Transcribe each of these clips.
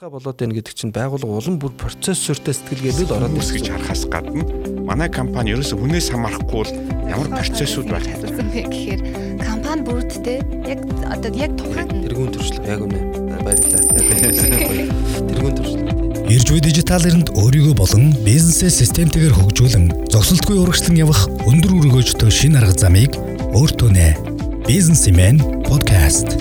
шалтгаан болоод байна гэдэг чинь байгууллага улам бүр процессортой сэтгэлгээл ороод ирсэн гэж харахаас гадна манай компани ерөөсө хүнээс хамаарахгүй бол ямар процессууд байх бэ гэхээр компани бүрдтэй яг одоо яг тухайн тэргүүн төршлөг яг үнэ баярлалаа. Тэргүүн төршлөг. Ирж буй дижитал эринд өөрийгөө болон бизнесээ системтэйгээр хөгжүүлэн зогсолтгүй урагшлан явах өндөр өргөөжтэй шин арга замыг өөртөө нэ. Бизнесмен подкаст.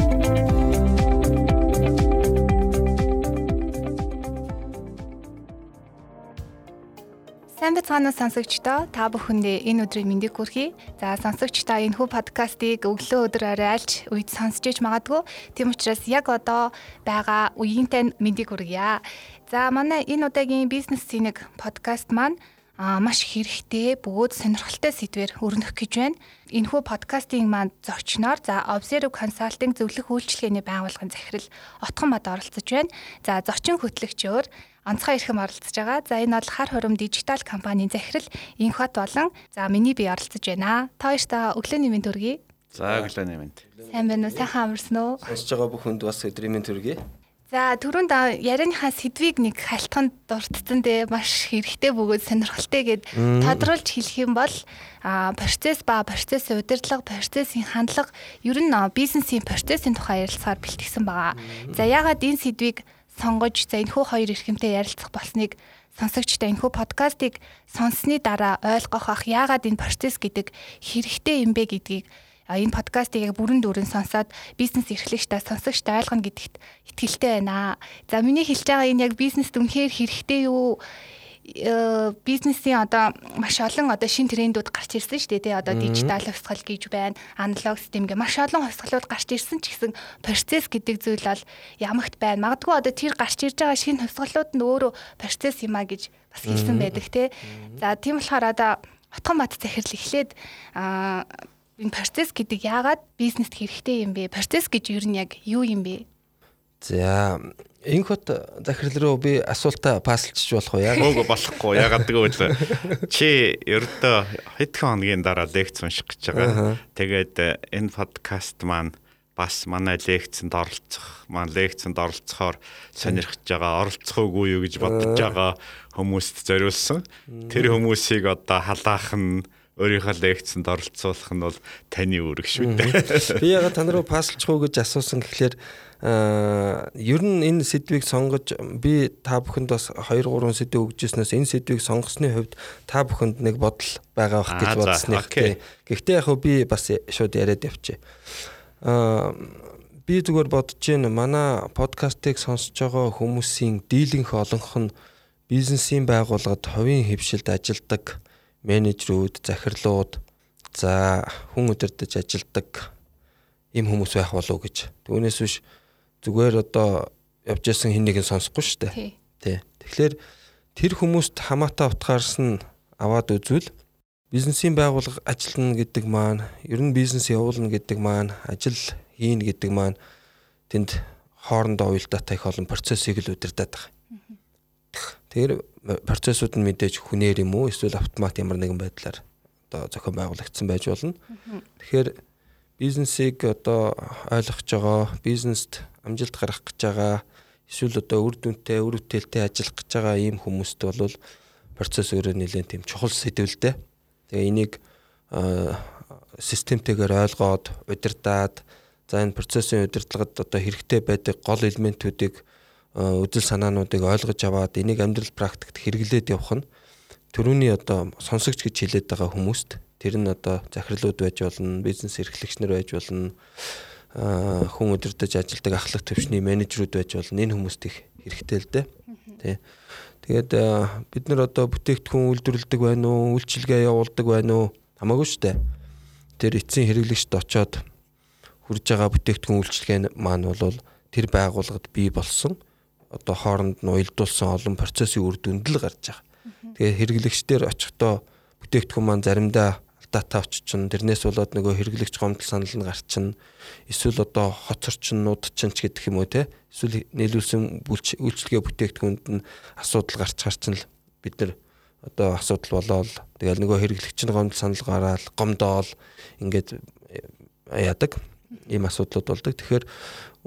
Сайн бацгаана сонсогчдоо та бүхэндээ энэ өдрийн мэндийг хүргэе. За сонсогчдоо энэ хүү подкастыг өглөө өдөр орой альж үед сонсч иж магадгүй. Тийм учраас яг одоо байгаа үеийнтэй мэндийг хүргье. За манай энэ удаагийн бизнес цэник подкаст маань а маш хэрэгтэй бөгөөд сонирхолтой сэдвээр өрнөх гэж байна. Энэхүү подкастын маань зочноор за Observe Consulting зөвлөх үйлчилгээний байгууллагын захирал Отгон мад оролцож байна. За зочин хөтлөгчөөр онцгой эрхэм оролцож байгаа. За энэ бол хар хором дижитал компанийн захирал Инхот болон за миний би оролцож байна. Та хоёртаа өглөөний мэнд хүргэе. За өглөөний мэнд. Сайн байна уу? Сайхан амарсан уу? Сонсож байгаа бүх хүнд бас өдрийн мэнд хүргэе. За түрүүнд ярианыхаа сэдвийг нэг халтханд дурдсан дээ маш хэрэгтэй бөгөөд сонирхолтой гэд тодруулж хэлэх юм бол процесс ба процессын удирдлага, процессын хандлага ер нь бизнесийн процессын тухай ярилцахаар бэлтгэсэн байгаа. За яагаад энэ сэдвийг сонгож за энэхүү хоёр эрхэмтэй ярилцах болсныг сонсогчтой энэхүү подкастыг сонссны дараа ойлгох ах яагаад энэ процесс гэдэг хэрэгтэй юм бэ гэдгийг энэ подкастыг яг бүрэн дүүрэн сонсоод бизнес эрхлэгчтэй сонсогчтой ойлгоно гэдэгт итгэлтэй байна. За миний хэлж байгаа энэ яг бизнест үнэхээр хэрэгтэй юу? Э, бизнесийн одоо маш олон одоо шин трендүүд гарч ирсэн шүү дээ тий. Одоо дижитал хувьсгал гэж байна аналог систем гэ маш олон хувьсгалууд гарч ирсэн ч гэсэн процесс гэдэг зүйл бол ямагт байна. Магадгүй одоо тэр гарч ирж байгаа шинэ хувьсгалууд нь өөрөө процесс юм а гэж бас хэлсэн байдаг тий. За тийм болохоор одоо отгон бат захирал эхлээд энэ процесс гэдэг яагаад бизнест хэрэгтэй юм бэ? Процесс гэж ер нь яг юу юм бэ? За энэ хот захирал руу би асуултаа паслчиж болох уу яа? Үгүй болохгүй. Ягаад гэвэл чи ердөө хэдхэн хоногийн дараа лекц унших гэж байгаа. Тэгээд энэ подкаст маань бас манай лекцэнд оролцох, маань лекцэнд оролцохоор сонирхож байгаа, оролцох уугүй юу гэж бодож байгаа хүмүүст зориулсан. Тэр хүмүүсийг одоо халаах нь өөрийнхөө лекцэнд оролцуулах нь бол таны үүрэг шүү дээ. Би ягаад та нарыг паслчих уу гэж асуусан гэхлээр аа ер нь энэ сэдвийг сонгож би та бүхэнд бас 2 3 сэдв өгжсэнээс энэ сэдвийг сонгосны хувьд та бүхэнд нэг бодол байгаа бах гэж бодсныг тий. Гэхдээ яг би бас шууд яриад явчих. Аа би зүгээр бодож байна манай подкастыг сонсож байгаа хүмүүсийн дийлэнх олонх нь бизнесийн байгууллагад хувийн хөвшилд ажилладаг менежерүүд, захирлууд за хүн удирдах ажилдаг ийм хүмүүс байх болов уу гэж. Түүнээс биш зүгээр одоо явж исэн хин нэг нь сонсохгүй шүү дээ. Тий. Тэгэхээр тэр хүмүүст хамаатай утгаарс нь аваад үзвэл бизнесийн байгууллага ажиллана гэдэг маань, ер нь бизнес явуулна гэдэг маань, ажил хийн гэдэг маань тэнд хоорондоо уялдаатай их олон процессыг л удирдах Тэгэхээр процессууд нь мэдээж хүнээр юм уу эсвэл автомат ямар нэгэн байдлаар одоо зохион байгуулагдсан байж болно. Тэгэхээр бизнесийг одоо ойлгож байгаа, бизнест амжилт гаргах гэж байгаа эсвэл одоо үр дүнтэй, үр бүтээлтэй ажиллах гэж байгаа ийм хүмүүст бол процесс өөрөө нэлээд тийм чухал сэдвэлтэй. Тэгээ энийг системтэйгээр ойлгоод удирдаад за энэ процессын удирдлагад одоо хэрэгтэй байдаг гол элементүүдийг үдэл санаануудыг ойлгож аваад энийг амьдрал практикт хэрэглээд явах нь төрөүний одоо сонсогч гэж хэлээд байгаа хүмүүст тэр нь одоо захирлууд байж болно, бизнес эрхлэгчнэр байж болно, хүн өдөртөж ажилдаг ахлах төвчний менежерүүд байж болно. Энэ хүмүүст их хэрэгтэй л дээ. Тэ. Тэгээд бид нар одоо бүтээгдэхүүн үйлдвэрлэдэг байна уу, үйлчилгээ явуулдаг байна уу хамаагүй шүү дээ. Тэр эцсийн хэрэглэгчд очоод хүрж байгаа бүтээгдэхүүн үйлчилгээ маань бол тэр байгууллагад бий болсон одоо хооронд нь уялдуулсан олон процессын үр дүнд л гарч байгаа. Тэгээ хэрэглэгчдэр очихдоо бүтээгдэхүүн маань заримдаа алдаатай очичин тэрнээс болоод нөгөө хэрэглэгч гомдол санал нь гарчин эсвэл одоо хоцорчин нуудчин ч гэдэг юм уу те эсвэл нийлүүлсэн үйлчлэгээ бүтээгдэхүүнд нь асуудал гарч гарчин л бид нар одоо асуудал болоод тэгэл нөгөө хэрэглэгч нь гомдол санал гараад гомдоол ингээд яадаг ийм асуудлууд болдог. Тэгэхээр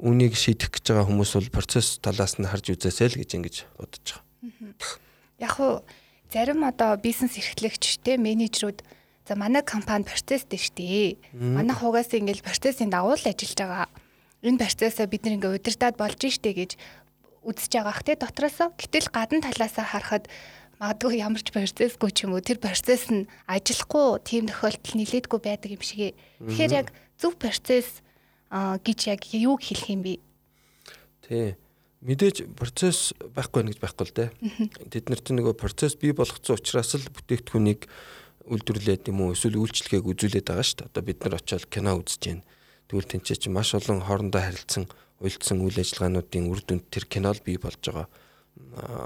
үнийг шийдэх гэж байгаа хүмүүс бол процесс талаас нь харж үзээсэй л гэж ингэж бодож байгаа. Яг уу зарим одоо бизнес эрхлэгчтэй менежерүүд за манай компани процесс дээр штэ. Манай хугаас ингээл процессын дагуу л ажиллаж байгаа. Энэ процессоо бид нэг ингээ удирдаад болж штэ гэж үзэж байгаа хэ дотроосоо гэтэл гадна талаасаа харахад магадгүй ямар ч процессгүй ч юм уу тэр процесс нь ажиллахгүй тийм тохиолдол нилээдгүй байдаг юм шиг. Тэгэхээр яг зөв процесс гэж яг юу хэлэх юм бэ? Тий. Мэдээж процесс байхгүй гэж байхгүй л дээ. Тэд нар чинь нөгөө процесс бий болгоцсон учраас л бүтээгдэхүүнийг үйлдвэрлээд юм уу эсвэл үйлчлэгээг үзүүлээд байгаа шүү дээ. Одоо бид нар очиод кино үзэж байна. Тэгвэл тэнцээ чи маш олон хоорондоо харилцсан уялдсан үйл ажиллагаануудын үр дүнд тэр кинол бий болж байгаа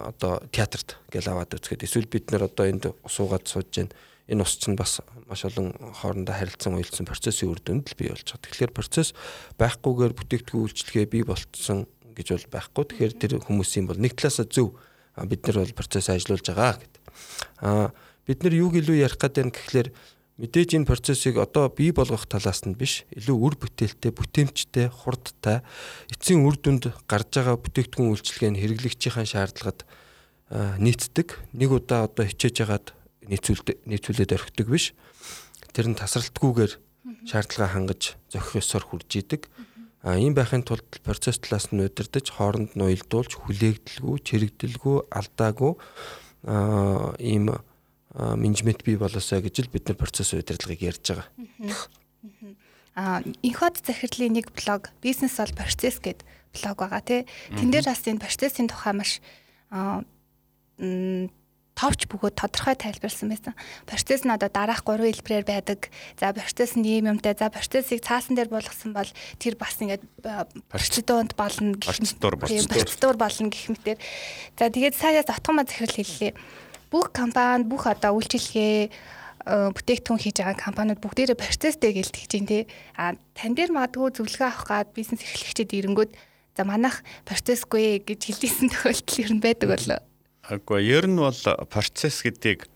одоо театрт гэл аваад үзэхэд эсвэл бид нар одоо энд усуугаад сууж байна. Энэ ус чинь бас маш олон хоорондоо харилцан уялдсан процессын үр дүнд л бий болж байгаа. Тэгэхээр процесс байхгүйгээр бүтээгдэхүүн үйлчлэгээ бий болцсон гэж бол байхгүй. Тэгэхээр тэр хүмүүсийн бол нэг талаасаа зөв бид нар бол процесс ажиллуулж байгаа гэдэг. Аа бид нар юуг илүү ярих гэдэг нь гэхлээр Мэдээж энэ процессыг одоо бий болгох талаас нь биш, илүү үр бүтээлтэй, бүтээмжтэй, хурдтай эцсийн үр дүнд гарч байгаа бүтээгдэхүүн үйлчилгээ нь хэрэглэгчийн шаардлагад нийцдэг. Нэг удаа одоо хичээж ягаад нийцүүлдэг, нийцүүлээд орхидог биш. Тэр нь тасралтгүйгээр шаардлага хангаж зохих ёсоор хурж идэг. А ийм байхын тулд процесс талаас нь удирдах, хооронд нь уялдуулж, хүлээгдэлгүй, чирэгдэлгүй, алдаагүй а ийм менежмент бий болоосаа гэж л бид нар процесс удирдлагыг ярьж байгаа. Аа инхот захирлын нэг блог бизнес бол процесс гэд блог байгаа тий. Тэн дээр бас энэ процессын тухай маш аа товч бөгөөд тодорхой тайлбарлсан байсан. Процесс нь одоо дараах гурван хэлбэрээр байдаг. За процесс нь ийм юмтай. За процессыг цаасан дээр болгосон бол тэр бас ингээд процедурт болно гэх мэт. Процедур болно гэх мэтэр. За тэгээд саяас автомат захирал хэллээ бүх компани бүх одоо үйлчилгээ э, бүтээгдэхүүн хийж байгаа компаниуд бүгдээрээ процесстэй гэлтгэж чинь тий. А тань дээр магадгүй зөвлөгөө авах гад бизнес эрхлэгчид ирэнгүүт за манайх процессгүй гэж хэлдийсэн тохиолдол ер нь байдаг болоо. Аггүй ер нь бол процесс гэдгийг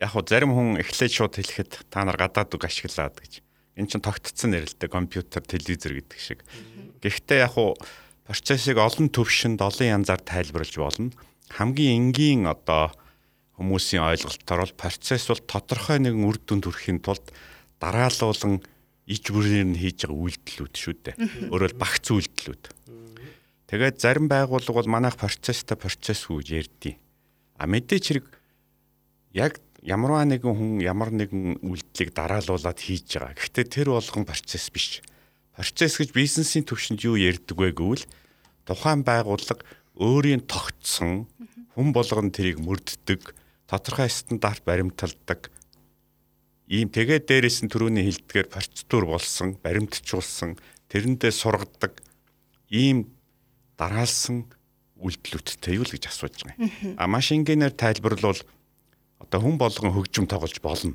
яг хуу зарим хүн эхлээд шууд хэлэхэд та нар гадаад үг ашиглаад гэж. Эн чинь тогтцсон нэрэлтэй компьютер, телевизор гэдэг шиг. Гэхдээ яг хуу процессыг олон төвшөнд олон янзаар тайлбарлаж болно. Хамгийн энгийн одоо хүмүүсийн ойлголтоор бол процесс бол тодорхой нэгэн үр дүнд хүрэхин тулд дараалуулан иж бүрээр нь хийж байгаа үйлдэлүүд шүү дээ. Өөрөөр багц үйлдэлүүд. Тэгээд зарим байгууллага бол манайх процесстай процесс гэж ярьдیں۔ А мэдээч хэрэг яг ямарваа нэгэн хүн ямар нэгэн үйлдэлийг дараалуулад хийж байгаа. Гэхдээ тэр болгон процесс биш. Процесс гэж бизнесийн төвшөнд юу ярьдаг вэ гэвэл тухайн байгууллага өөрийн тогтсон хүн болгон тэрийг мөрддөг тодорхой стандарт баримталдаг ийм тэгээ дээрээс нь төрөний хилдгээр процедур болсон, баримтжуулсан, тэрэндээ сургадаг ийм дараалсан үйлдэлүүдтэй юу л гэж асууж байгаа юм. А маш энгийнээр тайлбарлавал одоо хүн болгон хөгжим тоглож болно.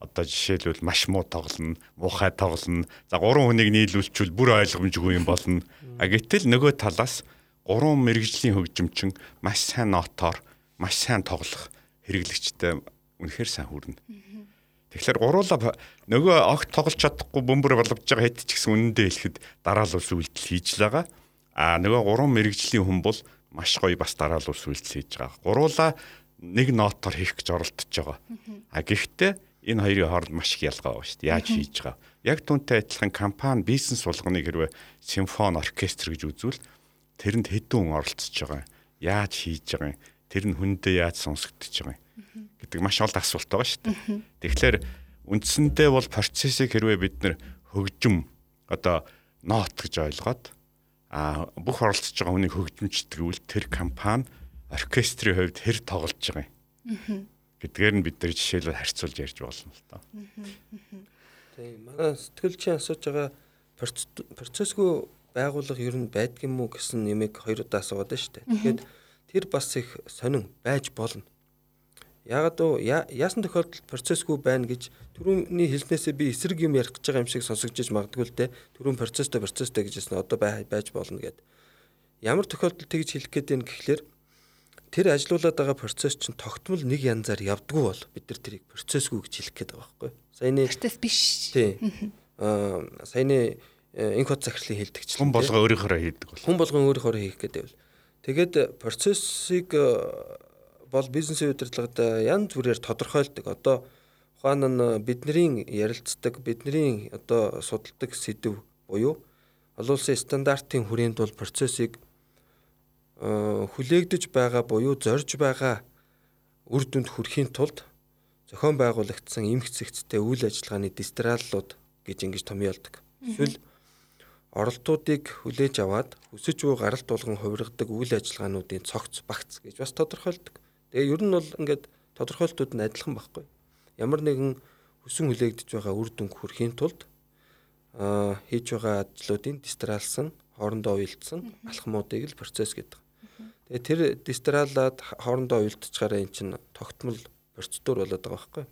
Одоо жишээлбэл маш муу тоглоно, муухай тоглоно. За гурван хүнийг нийлүүлчихвэл бүр ойлгомжгүй юм болно. А гэтэл нөгөө талаас гурван мэрэгжлийн хөгжимчин маш сайн нотоор, маш сайн тоглох хэрэглэгчтэй үнэхээр сайн хүрнэ. Тэгэхээр гуруула нөгөө огт тоглож чадахгүй бөмбөр болгож байгаа хэд ч гэсэн үнэндээ хэлэхэд дараалал үйлдэл хийж л байгаа. А нөгөө гурван мэрэгжлийн хүн бол маш гоё бас дараалал үйлдэл хийж байгаа. Гуруула нэг нотоор хийх гэж оролдож байгаа. А гэхдээ энэ хоёрын хооронд маш их ялгаа байгаа шүү дээ. Яаж хийж байгаа. Яг түүнтэй адилхан компани бизнес болгоныг хэрвээ симфони оркестр гэж үзвэл тэрэнд хэдэн хүн оролцож байгаа. Яаж хийж байгаа юм тэр нь хүндээ яаж сонсогдож байгаа юм гэдэг маш олон асуулт байгаа шүү дээ. Тэгэхээр үндсэндээ бол процессыг хэрвээ бид нэр хөгжим одоо нот гэж ойлгоод а бүх оролцож байгаа хүнийг хөгжимчдэг үл тэр компани оркестрийн хувьд хэр тоглож байгаа юм гэдгээр нь бид нар жишээлбэл харьцуулж ярьж болно л доо. Тийм манай сэтгэлчийн асууж байгаа процессгүй байгууллага ер нь байдгийм үү гэсэн нэмийг хоёр удаа асууад байна шүү дээ. Тэгэхээр тэр бас их сонин байж болно. Ягд уу яасан тохиолдолд процессгүй байна гэж түрүүний хэлснээсээ би эсрэг юм ярих гэж байгаа юм шиг сонсогдож магадгүй л те түрүүн процесстэй процесстэй гэж хэлсэн одоо байж болно гэд. Ямар тохиолдолд тэгж хэлэх гээд байна гэхлээр тэр ажилуулад байгаа процесс чинь тогтмол нэг янзаар явдггүй бол бид нар тэрийг процессгүй гэж хэлэх гээд байгаа байхгүй. Саяны процесс биш. Тийм. Аа саяны инх код захирлын хилдэгчлэн. Хүн болгоо өөрийнхөө хийдэг бол. Хүн болгон өөрийнхөө хийх гэдэг бол. Тэгээд процессыг бол бизнесийн удирдлагад янз бүрээр тодорхойлдог. Одоо ухаан нь бидний ярилцдаг, бидний одоо судалдаг сэдв буюу олон улсын стандартын хүрээнд бол процессыг хүлээгдэж байгаа буюу зорж байгаа үр дүнд хүрэхийн тулд зохион байгуулагдсан эмх зэгцтэй үйл ажиллагааны дистраллууд гэж ингэж томьёолдог. Эсвэл оролтуудыг хүлээж аваад өсөж буй гаралт болгон хувиргадаг үйл ажиллагаануудын цогц багц гэж бас тодорхойлдог. Тэгээ ер нь бол ингээд тодорхойлтууд нь адилхан байхгүй. Ямар нэгэн хүсэн хүлээгдэж байгаа үр дүн хүрэхийн тулд аа хийж байгаа ажлуудын дистралсан хоорондоо уялдсан алхмуудыг л процесс гэдэг. Тэгээ тэр дистралаад хоорондоо уялдчихаараа эн чинь тогтмол процедур болоод байгаа байхгүй.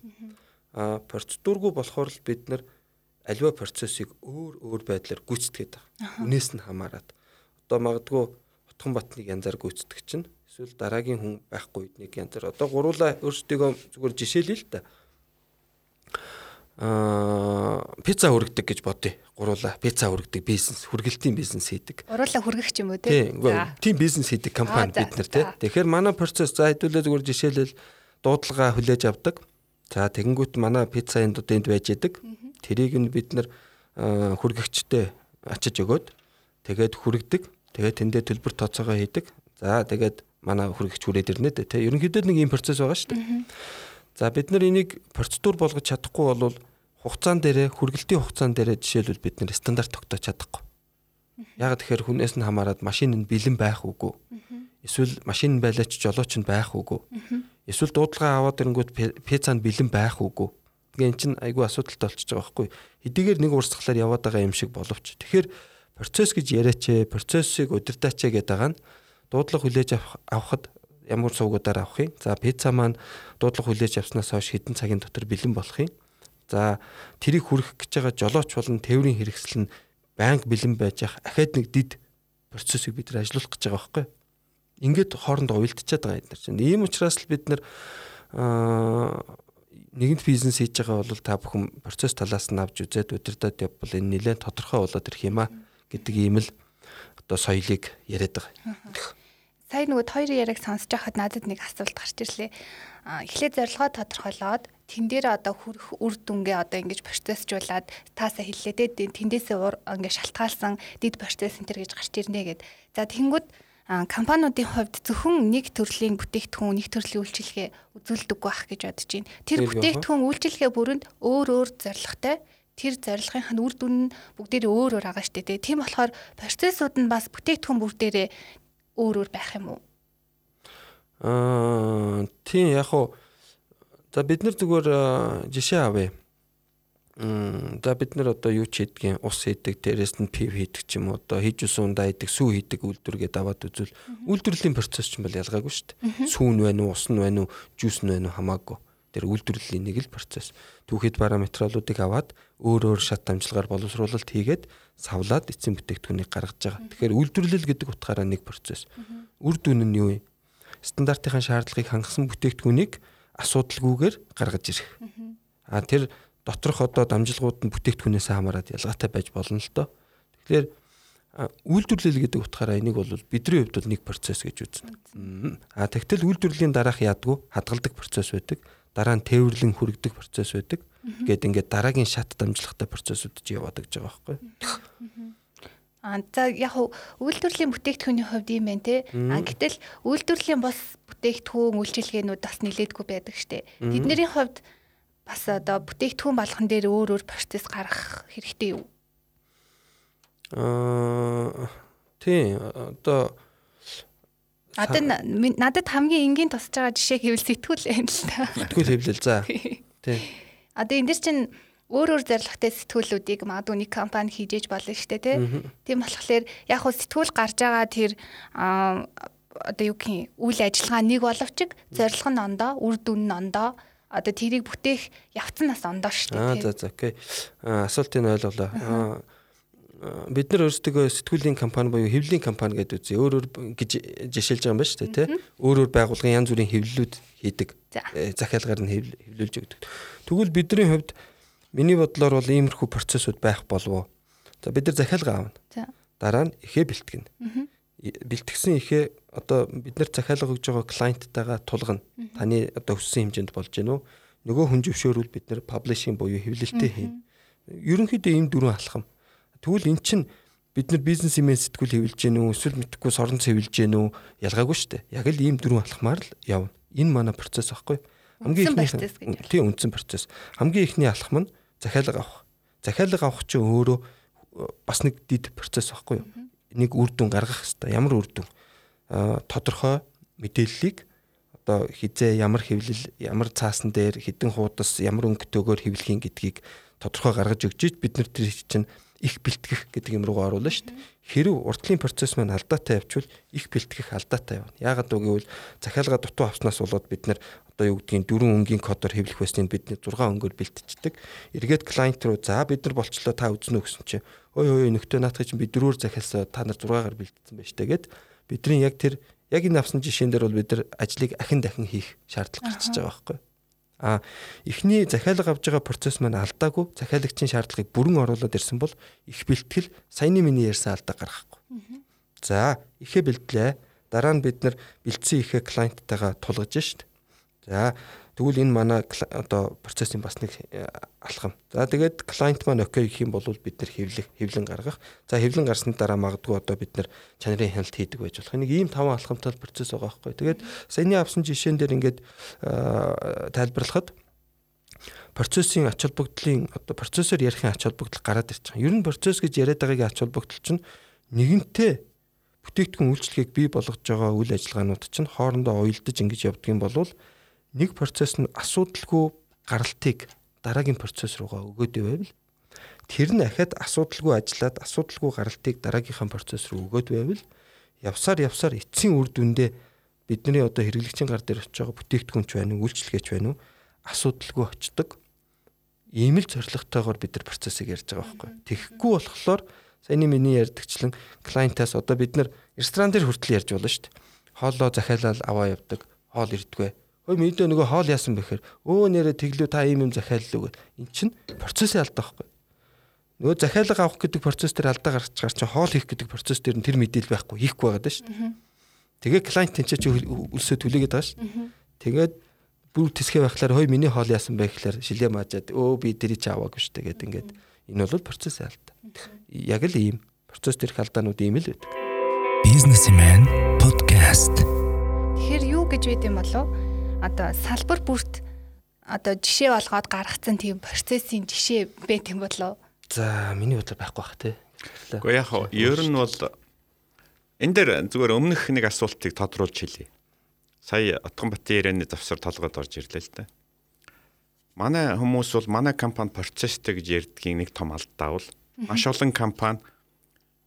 Аа процедургүй болохоор л бид нар аливаа процессыг өөр өөр байдлаар гүйцэтгээд байгаа. Үнээс нь хамаарат. Одоо магадгүй утхан батныг янзаар гүйцэтгэг чинь эсвэл дараагийн хүн байхгүй нэг янзаар. Одоо гуруула өөрсдөө зүгээр жишээлээ л да. Аа пицца хүргэдэг гэж бодъё. Гуруула пицца хүргэдэг бизнес, хүргэлтийн бизнес хийдэг. Гуруула хүргэх юм уу те? Тийм бизнес хийдэг компани бид нар те. Тэгэхээр манай процесс за хэдүүлээ зүгээр жишээлэл дуудлага хүлээж авдаг. За тэгэнгүүт манай пицца энд одоо энд байж идэг. Тэрийг нь бид нар хүргэгчтэй ачиж өгөөд тэгээд хүргдэг. Тэгээд тэндээ төлбөр тооцоогоо хийдэг. За тэгээд манай хүргэгч хүрээд ирнэ дээ. Тэ ерөнхийдөө нэг ийм процесс байгаа шүү дээ. За бид нар энийг процедур болгож чадахгүй бол хугацаан дээрээ хүргэлтийн хугацаан дээрээ жишээлбэл бид нар стандарт тогтоож чадахгүй. Яг тэгэхээр хүнээс нь хамаарат машин нь бэлэн байх үгүй. Эсвэл машин байлаач жолооч нь байх үгүй. Эсвэл дуудлага аваад ирэнгүүт пиццанд бэлэн байх үгүй Тэгээ эн чинь айгүй асуудалтай болчихж байгаа байхгүй. Хэдийгээр нэг урсгалаар яваад байгаа юм шиг боловч. Тэгэхээр процесс гэж яриач, процессыг удирдаач гэдэг байгаа нь дуудлага хүлээж авахд ямар сувгуудаар авах юм. За пицца маань дуудлага хүлээж авснаас хойш хэдэн цагийн дотор бэлэн болох юм. За тэрийг хүрэх гэж байгаа жолооч болон тээврийн хэрэгсэл нь банк бэлэн байж ах ахаад нэг дид процессыг бид нар ажиллуулах гэж байгаа байхгүй. Ингээд хоорондоо уялдчихад байгаа нар чинь. Ийм учраас л бид нар нэгэнт бизнес хийж байгаа бол та бүхэн процесс талаас нь авч үзээд удирдах явбал энэ нэлээд тодорхой болоод ирэх юм а гэдэг ийм л одоо соёлыг яриад байгаа. Сая нөгөө хоёрын яриг сонсож байхад надад нэг асуулт гарч ирлээ. Эхлээд зорилгоо тодорхойлоод тэн дээр одоо хүрэх үр дүнгээ одоо ингэж процессжуулаад таасаа хэллээ те тэндээсээ ингээд шалтгаалсан дид процесс энэ төр гэж гарч ирнэ гэд. За тэнгууд компаниудын хувьд зөвхөн нэг төрлийн бүтээгдэхүүн, нэг төрлийн үйлчилгээ үзүүлдэг байх гэж бодож байна. Тэр бүтээгдэхүүн үйлчилгээ бүрэнд өөр өөр зорилготой тэр зорилгын үр дүн нь бүгдээрээ өөр өөр байгаа шүү дээ. Тийм болохоор процессууд нь бас бүтээгдэхүүн бүр дээрээ өөр өөр байх юм уу? Аа тийм яг уу за бид нар зүгээр жишээ авъя. За бид нар одоо юу ч хийдгийг ус хийдэг дээрэс нь пив хийдэг ч юм уу одоо хийж усан ундаа хийдэг сүү хийдэг үйлдвэргээд аваад үзвэл үйлдвэрлэлийн процесс ч юм бол ялгаагүй шүү дээ сүүн байна уу ус нь байна уу жуус нь байна уу хамаагүй тэр үйлдвэрлэлийн нэг л процесс. Түүхэд параметролуудыг аваад өөр өөр шат дамжлагаар боловсруулалт хийгээд савлаад эцсийн бүтээгдэхүүнийг гаргаж байгаа. Тэгэхээр үйлдвэрлэл гэдэг утгаараа нэг процесс. Үр дүн нь юу юм стандартын шаардлагыг хангасан бүтээгдэхүүнийг асуудалгүйгээр гаргаж ирэх. А тэр доторх одоо дамжлагууд нь бүтээгдэхүүнээс хамаарат ялгаатай байж болно л доо. Тэгэхээр үйлдвэрлэл гэдэг утгаараа энийг бол бидний хувьд бол нэг процесс гэж үзнэ. А тэгтэл үйлдвэрлэлийн дараах яадгүй хадгалдаг процесс байдаг. Дараа нь тээвэрлэн хүргэдэг процесс байдаг. Гээд ингээд дараагийн шат дамжлагтай процессууд ч яваад гэж байгаа байхгүй. А за яг үйлдвэрлэлийн бүтээгдэхүүний хувьд юм байна те. А гэтэл үйлдвэрлэлийн бос бүтээгдэхүүн үйлчилгээнүүд бас нилээдгүй байдаг штэ. Тэдний хувьд бас одоо бүтээгдэхүүн болгон дээр өөр өөр процесс гаргах хэрэгтэй юу? Аа тий одоо Одоо надад хамгийн энгийн тусч байгаа жишээ хэвэл сэтгүүл байна л та. Сэтгүүл хэвлэл за. Тий. Одоо энэ дэр чинь өөр өөр зорилготой сэтгүүлүүдийг магадгүй нэг компани хийжээж болно шүү дээ тий. Тийм болохоор яг хөө сэтгүүл гарч байгаа тэр одоо юу гэх юм үйл ажиллагаа нэг боловч зорилго нь ондоо, үр дүн нь ондоо одоо тэрийг бүтээх явцсан нас ондоо шүү дээ. Аа за за окей. Асуултыг ойлголоо. Бид нар өөрсдөө сэтгүүлийн компани буюу хэвлэлийн компани гэдэг үзье. Өөр өөр гэж жишээлж байгаа юм байна шүү дээ, тий. Өөр өөр байгууллагын янз бүрийн хэвлэлүүд хийдэг. Э, захиалгаар нь хэвлүүлж өгдөг. Тэгвэл бидний хувьд миний бодлоор бол иймэрхүү процессууд байх болов уу? За бид нар захиалга аавна. За. Дараа нь ихээ бэлтгэнэ. Бэлтгэсэн ихээ одоо бид нар захиалга өгж байгаа клиенттайгаа тулгана. Таны одоо өссөн хэмжээнд болж үү? Нөгөө хүн зөвшөөрвөл бид нар паблишинг буюу хэвлэлтээ хийнэ. Ерөнхийдөө ийм дөрвөн алхам. Тэгвэл эн чинь бид нар бизнес имэн сэтгүүл хэвлэж гэнэ үү? Эсвэл мэдхгүй сорон хэвлэж гэнэ үү? Ялгаагүй шүү дээ. Яг л ийм дөрвөн алхмаар л явна. Энэ манай процесс байхгүй гэж байна. Тийм үндсэн процесс. Хамгийн ихний алхам нь захиалга авах. Захиалга авах чинь өөрөө э, бас нэг дид процесс байхгүй юу? Нэг үр дүн гаргах хэрэгтэй. Ямар үр дүн? Аа тодорхой мэдээллийг одоо хизээ ямар хэвлэл, ямар цаасан дээр хідэн хуудас, ямар өнгөтэйгээр хэвлэхийн гэдгийг тодорхой гаргаж өгч бид нар тэр чинь их бэлтгэх гэдэг юм руугаа оруулна шүү дээ. Хэрв уртлын процесс маань алдаатай явчвал их бэлтгэх алдаатай явна. Яагаад гэвэл захиалга дутуу авснаас болоод бид нар одоо юу гэдгийг дөрвөн өнгийн кодоор хэвлэх байсныг бидний 6 өнгөөр бэлтждэг. Эргээд клиент руу за бид нар болчлоо та үзнэ үү гэсэн чинь ой ой нөхдөө наадах чинь би дөрөөр захиалсаа та нар 6-аар бэлтсэн байж таа гэд бидний яг тэр яг энэ авсан жишээн дээр бол бид нар ажлыг ахин дахин хийх шаардлага гарчиж байгаа байхгүй. А эхний захиалга авж байгаа процесс маань алдаагүй захиалагчийн шаардлагыг бүрэн оруулаад ирсэн бол их бэлтгэл саяны миний ярьсан алдаа гаргахгүй. За ихэ бэлтлээ. Дараа нь бид нар бэлдсэн ихэ клиенттайгаа тулгаж шít. За Тэгвэл энэ манай одоо процессын бас нэг э, алхам. За тэгээд клиент маань окей гэх юм бол бид нэр хэвлэх, хэвлэн гаргах. За хэвлэн гарсны дараа магадгүй одоо бид нэр чанарын хяналт хийдэг байж болох. Нэг ийм таван алхамтай процесс байгаа байхгүй. Тэгээд саяны авсан жишээн дээр ингээд э, тайлбарлахад процессын ач холбогдлын одоо процессор ярихын ач холбогдол гараад байгаа. Ер нь процесс гэж яриад байгаагийн ач холбогдол чинь нэгэнтээ бүтээгдэхүүн үйлчлэгийг бий болгож байгаа үйл ажиллагаанууд чинь хоорондоо уялдаж ингэж явдаг юм бол нэг процесс нь асуудалгүй гаралтыг дараагийн процесс руугаа өгөөд байвал тэр нь ахад асуудалгүй ажиллаад асуудалгүй гаралтыг дараагийнхаа процесс руу өгөөд байвал явсаар явсаар эцсийн үр дүндээ бидний одоо хэрэглэгчийн гар дээр очиж байгаа бүтээгдэхүүнч байна уу үйлчлэгээч байна уу асуудалгүй очдог ийм л зоригтойгоор бид нар процессыг ярьж байгаа байхгүй. Тэгэхгүй болохоор саяны миний ярьдагчлан клиентаас одоо бид нар ресторан дээр хүртэл ярьж болно шүү дээ. Хоолоо захиалал аваа явдаг, хоол ирдгвэ Хөөе мэдээ нөгөө хоол яасан бэхээр өө нэрэ тэглүү та ийм юм захиаллаа гэд. Эн чин процессын алдаа байхгүй. Нөгөө захиалга авах гэдэг процесс дээр алдаа гарч гарч хоол хийх гэдэг процесс дээр нь тэр мэдээлэл байхгүй хийхгүй байгаа даа шүү дээ. Тэгээ клиент тэнцээ чи өлсөө түлээгээд байгаа шүү. Тэгээд бүр тэсгээ байхлаар хөөе миний хоол яасан бэ гэхээр шилээ маажаад өө би тэрий чи аваагүй шүү дээ гэд ингээд энэ бол процессын алдаа. Яг л ийм процесс дээрх алдаанууд ийм л байдаг. Businessman podcast. Тэгэхээр юу гэж байд юм болов? Одоо салбар бүрт одоо жишээ болгоод гаргацсан тийм процессын жишээ байт юм болоо. За миний бодлоор байхгүй бах тий. Гэхдээ яг хоо ер нь бол энэ дээр зүгээр өмнөх нэг асуултыг тодруулж хэлье. Сая Отгонбатын ярианы завсар толгойд орж ирлээ л дээ. Манай хүмүүс бол манай компани процесстэй гэж ярьдгийн нэг том алдаа бол маш олон компани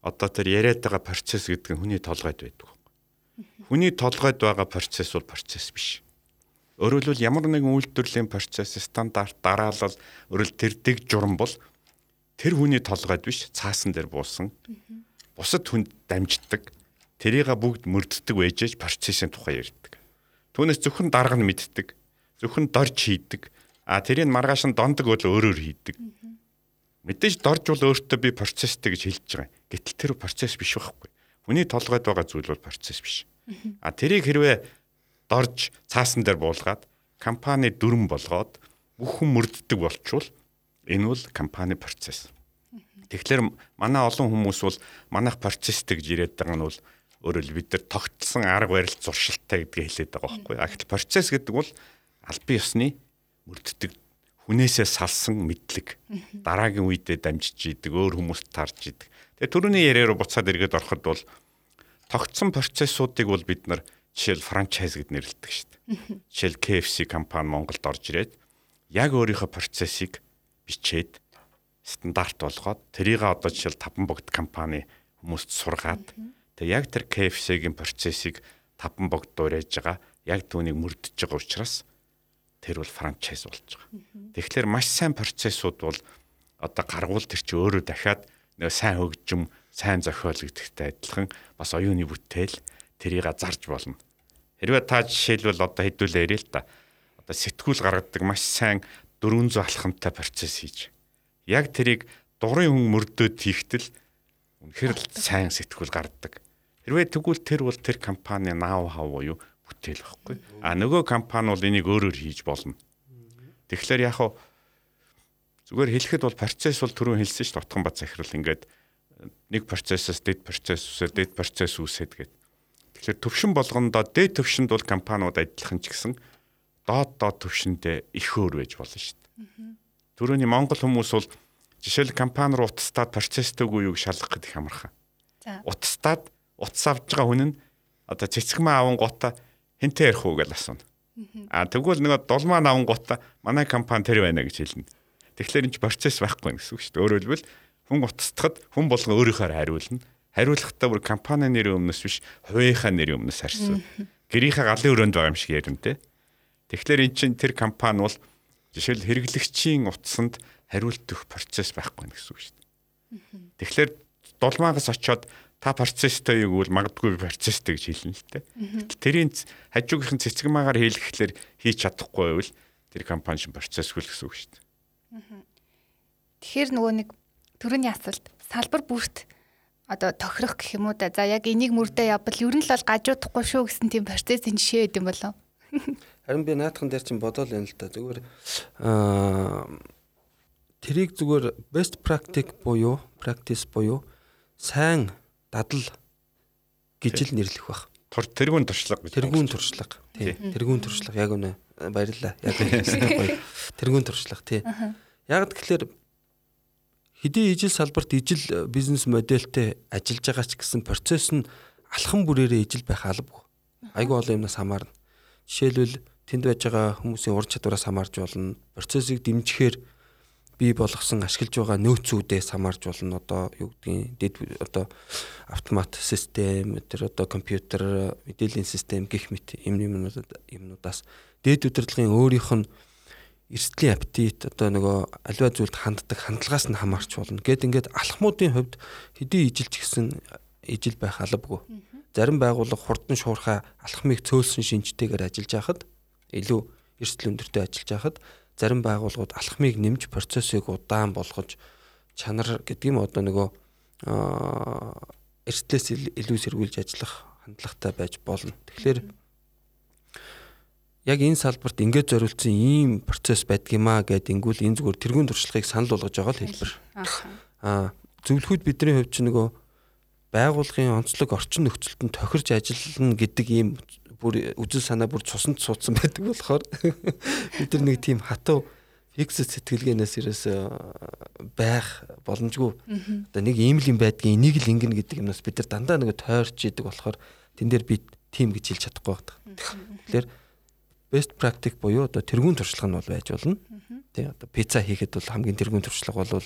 одоо тэр яриад байгаа процесс гэдэг нь хүний толгойд байдаг. Хүний толгойд байгаа процесс бол процесс биш. Хэлбэл ямар нэгэн үйлдвэрлэлийн процесс стандарт дараалал өөрөөр тэрдэг журам бол тэр хүний толгойд биш цаасан дээр буусан. Бусад хүнд дамждаг. Тэрийг бүгд мөрддөг байжээж процессын тухай ярьдаг. Түүнээс зөвхөн дарга нь мэддэг. Зөвхөн дорж хийдэг. А тэрийг маргааш нь дондог өөрөөр хийдэг. Мэдээж дорж бол өөртөө би процесстэй гэж хэлж байгаа. Гэтэл тэр процесс биш байхгүй. Хүний толгойд байгаа зүйл бол процесс биш. А тэрийг хэрвээ дорж цаасан дээр буулгаад компани дүрм болгоод бүхэн мөрддөг болчвол энэ бол компани процесс. Тэгэхээр манай олон хүмүүс бол манайх процесстэй гэж яриад байгаа нь бол өөрөөр бид нар тогтсон арга барил зуршилтай гэдгийг хэлээд байгаа байхгүй. А гэтэл процесс гэдэг бол албан ёсны мөрддөг хүнээсээ салсан мэдлэг дараагийн үедээ дамжиж идэг өөр хүмүүст тарж идэг. Тэгээ түрүүний яриа руу буцаад эргээд ороход бол тогтсон процессуудыг бол бид нар жишээл франчайз гэд нэрлэдэг шүү дээ. Жишээл KFC компани Монголд орж ирээд яг өөрийнхөө процессыг бичээд стандарт болгоод тэрийг одоо жишээл таван богд компани хүмүүст сургаад тэгээ яг тэр KFC-гийн процессыг таван богд дуурайж байгаа яг түүнийг мөрдөж байгаа учраас тэр бол франчайз болж байгаа. Тэгэхээр маш сайн процессууд бол одоо гаргуул тэр чи өөрөө дахиад нэг сайн хөгжим, сайн зохиолгдохтой адилхан бас оюуны бүтээл тэрийг зарж болно. Хэрвээ та жишээлбэл одоо хэдүүлээ ярил л та. Одоо сэтгүүл гаргадаг маш сайн 400 алхамтай процесс хийж. Яг тэрийг дурын хүн мөрдөөд хийхтэл үнэхээр л сайн сэтгүүл гардаг. Хэрвээ тэгвэл тэр бол тэр компани наав хав буюу бүтээл байхгүй. А нөгөө компани бол энийг өөрөөр хийж болно. Тэгэхээр яг хав зүгээр хэлэхэд бол процесс бол түрүү хэлсэн шүү дээ утган бат захирал ингээд нэг процессоос дэд процесс үсээд дэд процесс үсээд гэдэг. Тэгэхээр төвшин болгондоо дээд төвшөнд бол компаниуд ажиллах нь ч гэсэн доод доод төвшөндөө их өөр байж болно шүү дээ. Төрөний Монгол хүмүүс бол жишээл компани руу утастаад процесстэйг юуг шалгах гэдэг хамархан. Утастаад утас авж байгаа хүн нь одоо цэцгмээ аван гута хинтээ ярих уу гэж асууна. А тэгвэл нөгөө дулмаа аван гута манай компани тэр байна гэж хэлнэ. Тэгэхээр энэ ч процесс байхгүй гэсэн үг шүү дээ. Өөрөөр хэлбэл хүн утасдахад хүн болгон өөрийнхөө хариулна. Хариулахдаа бүр компани нэрийн өмнөөс биш хувийнхаа нэрийн өмнөөс харьсан. Гэрийнхээ галын өрөөнд байгаа юм шиг ярина те. Тэгэхээр эн чинь тэр компани бол жишээл хэрэглэгчийн утсанд хариулт өгөх процесс байхгүй гэсэн үг шүү дээ. Тэгэхээр дулмаагаас очиод та процесстэй юу гэвэл магадгүй процесстэй гэж хэлнэ л дээ. Тэрийн хажуугийнхэн цэцэг маагаар хийлгэхлээр хийж чадахгүй байвал тэр компани шин процессгүй л гэсэн үг шүү дээ. Тэгэхээр нөгөө нэг төрөний асуулт салбар бүрт одоо тохирох гэх юм уу да. За яг энийг мөрдөө явбал ер нь л бол гажуудахгүй шүү гэсэн тийм процессын жишээ өгд юм болов. Харин би наадхан дээр чинь бодоол юм л да. Зүгээр аа тэрийг зүгээр best practice буюу practice буюу сайн дадал гэж л нэрлэх байх. Тур тэргүүн туршлага гэж. Тэргүүн туршлага. Тий. Тэргүүн туршлага яг үнэ. Баярлалаа. Яг гоё. Тэргүүн туршлага тий. Яг тэгэхээр хэдий ижил салбарт ижил бизнес модельтэй ажиллаж байгаа ч гэсэн процесс нь алхам бүрээрээ ижил байх албагүй. Айгүй олон юмнаас хамаарна. Жишээлбэл тэнд байж байгаа хүмүүсийн ур чадвараас хамаарч болно. Процессыг дэмжихээр бий болгосон ашиглаж байгаа нөөцүүдээс хамаарж болно. Одоо юу гэдгийг дэд одоо автомат систем, тэр одоо компьютер, мэдээллийн систем гих мэт юм юмнууд юмнуудаас дээд удирдлагын өөрийнх нь эрсдлийн аппетит одоо нөгөө аливаа зүйлд ханддаг хандлагаас нь хамаарч болно. Гэт ингээд алхмуудын хувьд хэдий ижилч гэсэн ижил байх албагүй. Зарим байгууллага хурдан шуурхаа алхмыг цөөлсөн шинжтэйгээр ажиллаж байхад илүү эрсдэл өндөртэй ажиллаж байхад зарим байгууллагууд алхмыг нэмж процессыг удаан болгож чанар гэдгийм одоо нөгөө эрсдлээс илүү сэргийлж ажиллах хандлагатай байж болно. Тэгэхээр яг энэ салбарт ингээд зориулсан ийм процесс байдгиймаа гэд ингүүл энэ зүгээр тэргуун туршлагыг санал болгож байгаа л хэлбэр. Аа зөвлөхүүд бидний хувьд ч нөгөө байгуулгын онцлог орчин нөхцөлтөнд тохирж ажиллана гэдэг ийм бүр үзэл санаа бүр цусанд суудсан байдаг болохоор бид нар нэг тийм хатуу фикс сэтгэлгээнээс ерөөс байх боломжгүй. Одоо нэг ийм л юм байдгийн энийг л ингэнэ гэдэг юмнаас бид нар дандаа нэг тойрч идэг болохоор тэн дээр би тим гэж хэлж чадахгүй байдаг. Тэгэхээр best practice буюу одоо тэргуун туршлага нь бол байж болно. Тий одоо пицца хийхэд бол хамгийн тэргуун туршлага бол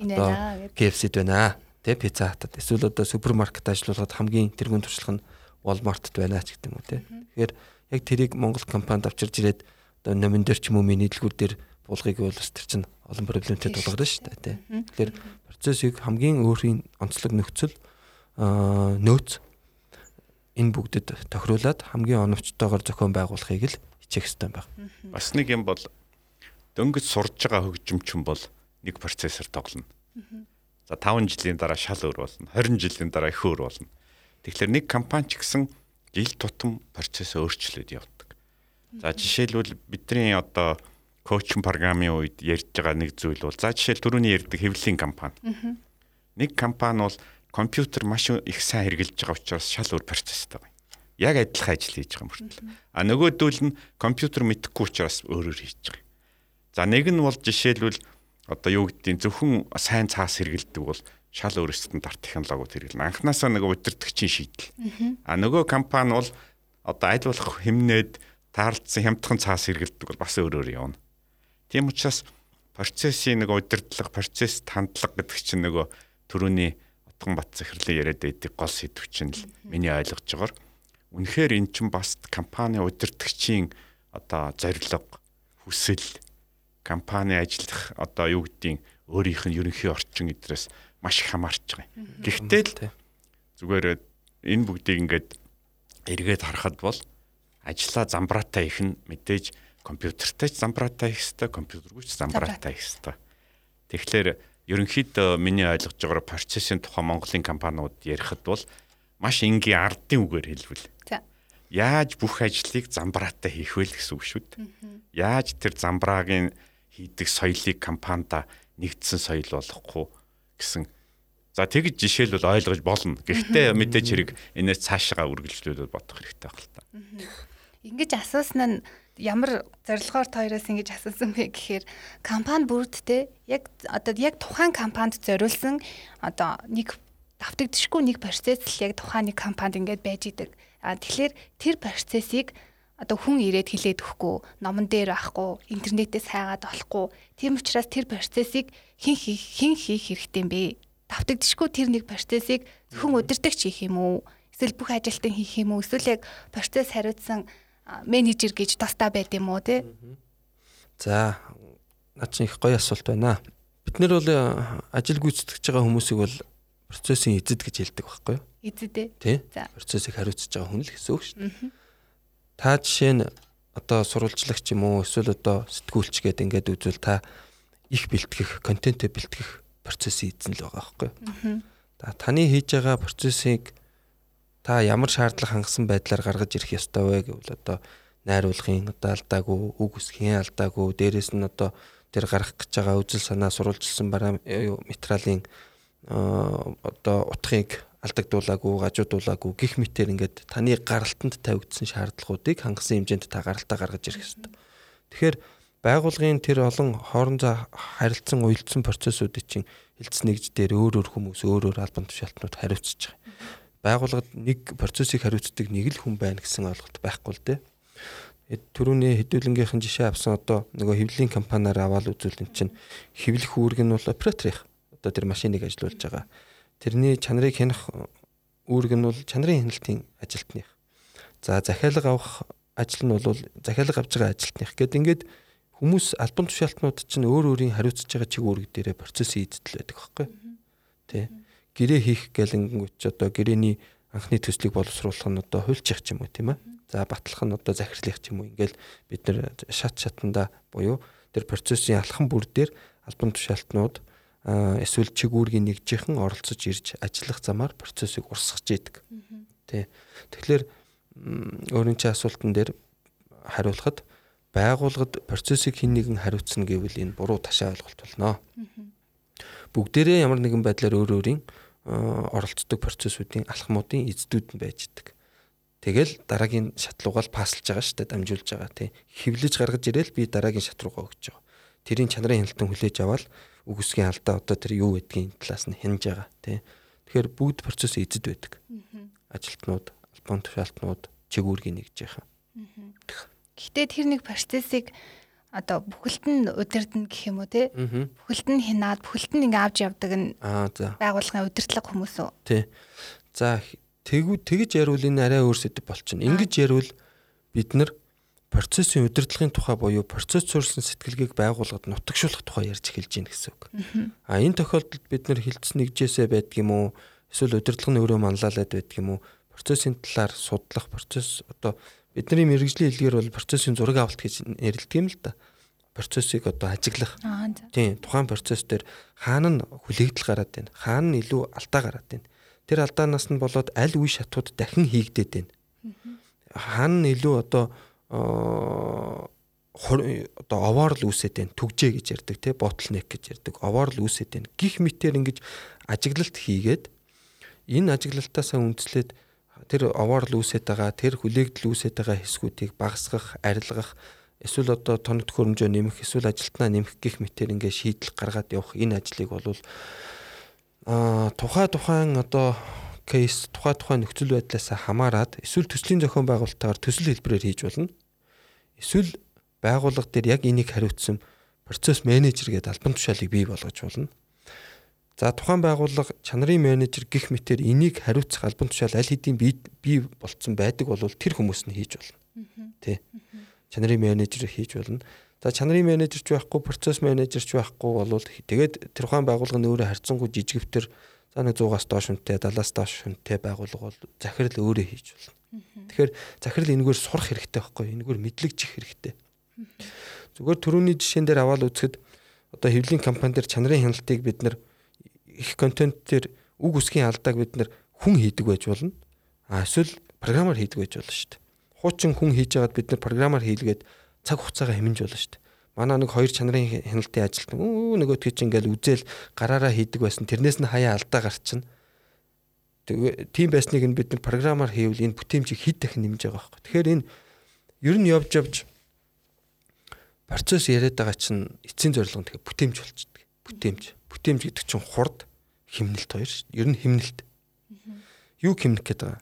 одоо KFC-д байна. Тэ пицца хатад эсвэл одоо супермаркет ажиллуулахад хамгийн тэргуун туршлага нь Walmart-д байна ч гэдэг юм уу те. Тэгэхээр яг тэрийг Монгол компанид авчирж ирээд одоо номин дээр ч юм уу миний дэлгүүр дээр буулгыг бол бас тэр чинь олон проблемтэй тулгарна шүү дээ те. Тэгэхээр процессыг хамгийн өөрийн онцлог нөхцөл нөөц энэ бүгдэд тохируулаад хамгийн оновчтойгоор зохион байгуулахыг л хичээх хэрэгтэй байна. Бас нэг юм бол дөнгөж сурж байгаа хөгжимчин бол нэг процессор тоглоно. За 5 жилийн дараа шал өөр болно. 20 жилийн дараа их өөр болно. Тэгэхээр нэг компани ч гэсэн жил тутам процессыг өөрчлөөд явдаг. За жишээлбэл бидний одоо коучинг програмын үед ярьж байгаа нэг зүйл бол за жишээл түрүүний ярьдаг хэвлэлийн компани. Нэг компани бол компьютер маш их сайн хэрэгжилж байгаа учраас шал өөр процесстэй байна. Яг адилхан ажил хийж байгаа мөртлөө. А нөгөөдөл нь компьютер мэдэхгүй учраас өөрөөр хийж байгаа. За нэг нь бол жишээлбэл одоо юу гэдгийг зөвхөн сайн цаас хэрэгэлдэг бол шал өөр стандарт технологиуд хэрэглэн. Анханасаа нэг удирдгчийн шийдэл. А нөгөө компани бол одоо аль болох хэмнээд таарлцсан хямдхан цаас хэрэгэлдэг бол бас өөрөөр явна. Тийм учраас процессын нэг удирдлага, процесс хандлага гэдэг чинь нөгөө төрөний утган бат захирлын яриад байдаг гол сэдв чинь л миний ойлгож байгаагаар үнэхээр эн чинь бас компани удирдгчийн одоо зорилго, хүсэл, компани ажиллах одоо юу гэдгийг өөрийнх нь ерөнхий орчин эдрээс маш их хамаарч байгаа юм. Гэхдээ л зүгээр энэ бүгдийг ингээд эргээд харахад бол ажлаа замбраатаа их нь мэдээж компьютертэй ч замбраатаа их хэвээр компьютергүй ч замбраатаа их хэвээр. Тэгэхээр ерөнхийдөө миний ойлгож байгаагаар процессын тухай Монголын компаниуд ярихад бол маш энгийн ардын үгээр хэлбэл. За. Яаж бүх ажлыг замбраатай хийх вэ гэсэн үг шүү дээ. Яаж тэр замбраагийн хийдэг соёлыг компанида нэгдсэн соёл болохгүй гэсэн. За тэгж жишээлбэл ойлгож болно. Гэхдээ мэдээч хэрэг энэс цаашаа үргэлжлүүлээд бодох хэрэгтэй байх л та. Ингэж асуусан нь ямар зорилгоор тооёроос ингэж асуусан бэ гэхээр компани бүрдтэй яг одоо яг тухайн компанид зориулсан одоо нэг давтагдшгүй нэг процесс л яг тухайн нэг компанид ингээд байж идэг. А тэгэхээр тэр процессыг одоо хүн ирээд хилээд өгөхгүй, номон дээр авахгүй, интернетээс хайгаад олохгүй. Тийм учраас тэр процессыг хэн хийх хэн хийх хэрэгтэй юм бэ? Давтагдшгүй тэр нэг процессыг зөвхөн удирдахч хийх юм уу? Эсвэл бүх ажилтан хийх юм уу? Эсвэл яг процесс хариуцсан менежер гэж тастаа байд юм уу те? За над чинь их гоё асуулт байна. Бид нэр бол ажил гүйцэтгэж байгаа хүмүүсийг бол процессын эзэд гэж хэлдэг байхгүй юу? Эзэд ээ. Тий? За. Процессыг хариуцж байгаа хүн л гэсэн үг шүү дээ. Та жишээ нь одоо сурвалжлагч юм уу эсвэл одоо сэтгүүлч гэдэг ингээд үзвэл та их бэлтгэх, контентээ бэлтгэх процессын эзэн л байгаа байхгүй юу? Та таны хийж байгаа процессыг та ямар шаардлага хангасан байдлаар гаргаж ирэх ёстой вэ гэвэл одоо найруулгын одоо алдаагүй, үг үсгийн алдаагүй, дээрэс нь одоо тэр гарах гэж байгаа үзэл санаа сурвалжилсан материалын одоо утгыг алдагдуулаагүй, гажуудуулаагүй гих мэтэр ингээд таны гаралтанд тавигдсан шаардлагуудыг хангасан хэмжээнд та гаралтаа гаргаж ирэх ёстой. Тэгэхээр байгуулгын тэр олон хоорондоо харилцсан уялдсан процессуудыг чинь хилцс нэгж дээр өөр өөр хүмүүс өөр өөр албан тушаалтнууд хариуцж байгаа байгууллагад нэг процессыг хариуцдаг нэг л хүн байна гэсэн ойлголт байхгүй л дээ. Төрөний хэдүүлэнгийнхэн жишээ авсан одоо нөгөө хэвлэлийн компаниар аваад үзвэл эн чинь хэвлэх үүрэг нь бол операторих одоо тэр машиныг ажилуулж байгаа. Тэрний чанарыг хянах үүрэг нь бол чанарын хяналтын ажилтных. За захиалга авах ажил нь бол захиалга авж байгаа ажилтных гэдэг ингээд хүмүүс албан тушаалтнууд чинь өөр өөрийн хариуцж байгаа чиг үүрэг дээрээ процесс хийдэл байдаг байхгүй. Тэ гэрээ хийх гэлэнгүүч одоо гэрээний анхны төслийг боловсруулах нь одоо хуульчих ч юм уу тийм ээ. За батлах нь одоо захирлах ч юм уу. Ингээл бид нэр шат шатанда буюу тэр процессын алхам бүр дээр албан тушаалтнууд эсвэл чигүүргийн нэгжийнхэн оролцож ирж ажиллах замаар процессыг урсгаж идэг. Тэ. Тэгэхээр өөрийн чи асуултан дээр хариулахад байгууллагад процессыг хэн нэгэн хариуцна гэвэл энэ буруу ташаа ойлголт болно. Бүгдээрээ ямар нэгэн байдлаар өөр өөрийн оролцдог процессуудын алхмуудын эздүүд нь байж идэг. Тэгэл дараагийн шат руугаа паслж байгаа шүү дээ дамжуулж байгаа тий. Хевлэж гаргаж ирээл би дараагийн шат руугаа өгч байгаа. Тэрийн чанарын хяналтан хүлээж аваад үгсгийн алдаа одоо тэр юу гэдгийг талаас нь хянаж байгаа тий. Тэгэхээр бүгд процесс эзэд байдаг. Ажилтнууд, албан тушаалтнууд, чигүүргийн нэгжийнхэн. Гэхдээ тэр нэг процессыг одоо бүхэлд нь удирдна гэх юм уу те бүхэлд нь хинаад бүхэлд нь ингээ авч явдаг нь байгууллагын удирдлага хүмүүс үү Тий. За тэгүү тэгж яривал энэ арай өөр сэдв болчихно. Ингэж яривал бид нар процессын удирдлагын тухай буюу процесс суурилсан сэтгэлгээг байгууллагад нутагшуулах тухай ярьж эхэлж байна гэсэн үг. А энэ тохиолдолд бид нар хилцс нэгжээсээ байдаг юм уу? Эсвэл удирдлага нь өөрөө манлайлаад байдаг юм уу? Процессын талаар судлах процесс одоо бидний мэрэгжлийн хэлгээр бол процессын зураг авалт гэж нэрлэдэг юм л да. Процессыг одоо ажиглах. Тийм тухайн процесс дээр хаана нь хүлээгдэл гараад байна. Хаана нь илүү алдаа гараад байна. Тэр алдаанаас нь болоод аль үе шатууд дахин хийгдээд байна. Хаана нь илүү одоо одоо овоор л үүсээд байна. Түгжээ гэж ярддаг тий ботлнек гэж ярддаг. Овоор л үүсээд байна. Гих мэтэр ингэж ажиглалт хийгээд энэ ажиглалтаасаа үндэслээд тэр овоор л үүсээд байгаа, тэр хүлээгдэл үүсээд байгаа хэсгүүдийг багасгах, арилгах эсвэл одоо тоног төхөөрөмжөө нэмэх, эсвэл ажилтнаа нэмэх гих мэтэр ингээ шийдэл гаргаад явах энэ ажлыг бол а тухай тухайн одоо кейс тухай тухайн нөхцөл байдлаас хамаарат эсвэл төслийн зохион байгуулалтаар төсөл хэлбэрээр хийж болно. Эсвэл байгууллага дээр яг энийг хариуцсан процесс менежер гэдэг албан тушаалыг бий болгож болно. За тухайн байгууллага чанарын менежер гих мэтэр энийг хариуцах албан тушаал аль хэдийн бий бий болцсон байдаг бол тэр хүмүүс нь хийж болно. Тэ. Чанарын менежер хийж болно. За чанарын менежер ч байхгүй, процесс менежер ч байхгүй бол тэгээд тэр ухаан байгууллагын өөрөө харьцангуй жижигвтер за нэг 100-аас доош хүнтэй, 70-аас доош хүнтэй байгууллага бол захирал өөрөө хийж болно. Тэгэхээр захирал энэгээр сурах хэрэгтэй байхгүй, энэгээр мэдлэг чих хэрэгтэй. Зүгээр төрөүний жишээн дээр аваад үзэхэд одоо хэвлэлийн компани дээр чанарын хяналтыг бид нар их контент дээр үг үсгийн алдааг бид нар хүн хийдэг байж болно. А эсвэл програмаар хийдэг байж болно шүү дээ. Хуучин хүн хийж байгаад бид нар програмаар хийлгээд цаг хугацаагаа хэмнэж болно шүү дээ. Манай нэг хоёр чанарын хяналтын ажилт өө нөгөөдгөө чи ингээл үзэл гараараа хийдэг байсан. Тэрнээс нь хаяа алдаа гарчихна. Тийм байсныг нь бид нар програмаар хийвэл энэ бүтээмжийг хэд дахин нэмж байгаа байхгүй. Тэгэхээр энэ ер нь явж явж процесс яриад байгаа чинь эцсийн зорилго нь тэгээ бүтээмж болчихдог. Бүтээмж. Бүтээмж гэдэг чинь хурд химнэлт хоёр шүү. Ер нь химнэлт. Юу химнэх гээд байгаа?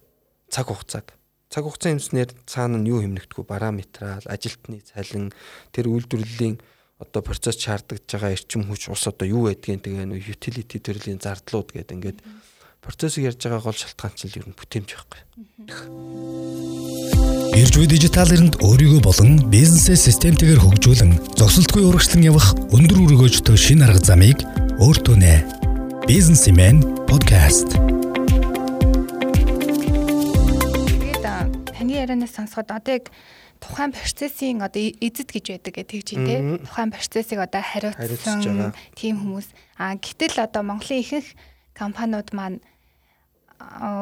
Цаг хугацааг. Цаг хугацаа хэмснээр цаана нь юу химнэгдэхгүй параметрал, ажилтны цалин, тэр үйлдвэрлэлийн одоо процесс шаардлагаж байгаа эрчим хүч ус одоо юу байдгийг тэгээ нөө utility төрлийн зардлууд гэдэг ингээд процессыг ярьж байгаа гол шалтгаан чинь ер нь бүтээмж байхгүй. Ирж буй дижитал эринд өөрийгөө болон бизнесээ системтэйгээр хөгжүүлэн зогсолтгүй урагшлан явах өндөр өргөөжтэй шин арга замыг өөртөө нэ. Бизнесмен подкаст. Ярианаас сонсоход одоо яг тухайн процессын одоо эзэд гэж байдаг гэх тэгж тий. Тухайн процессыг одоо хариуцсан тийм хүмүүс. А гэтэл одоо Монголын ихэнх компаниуд маань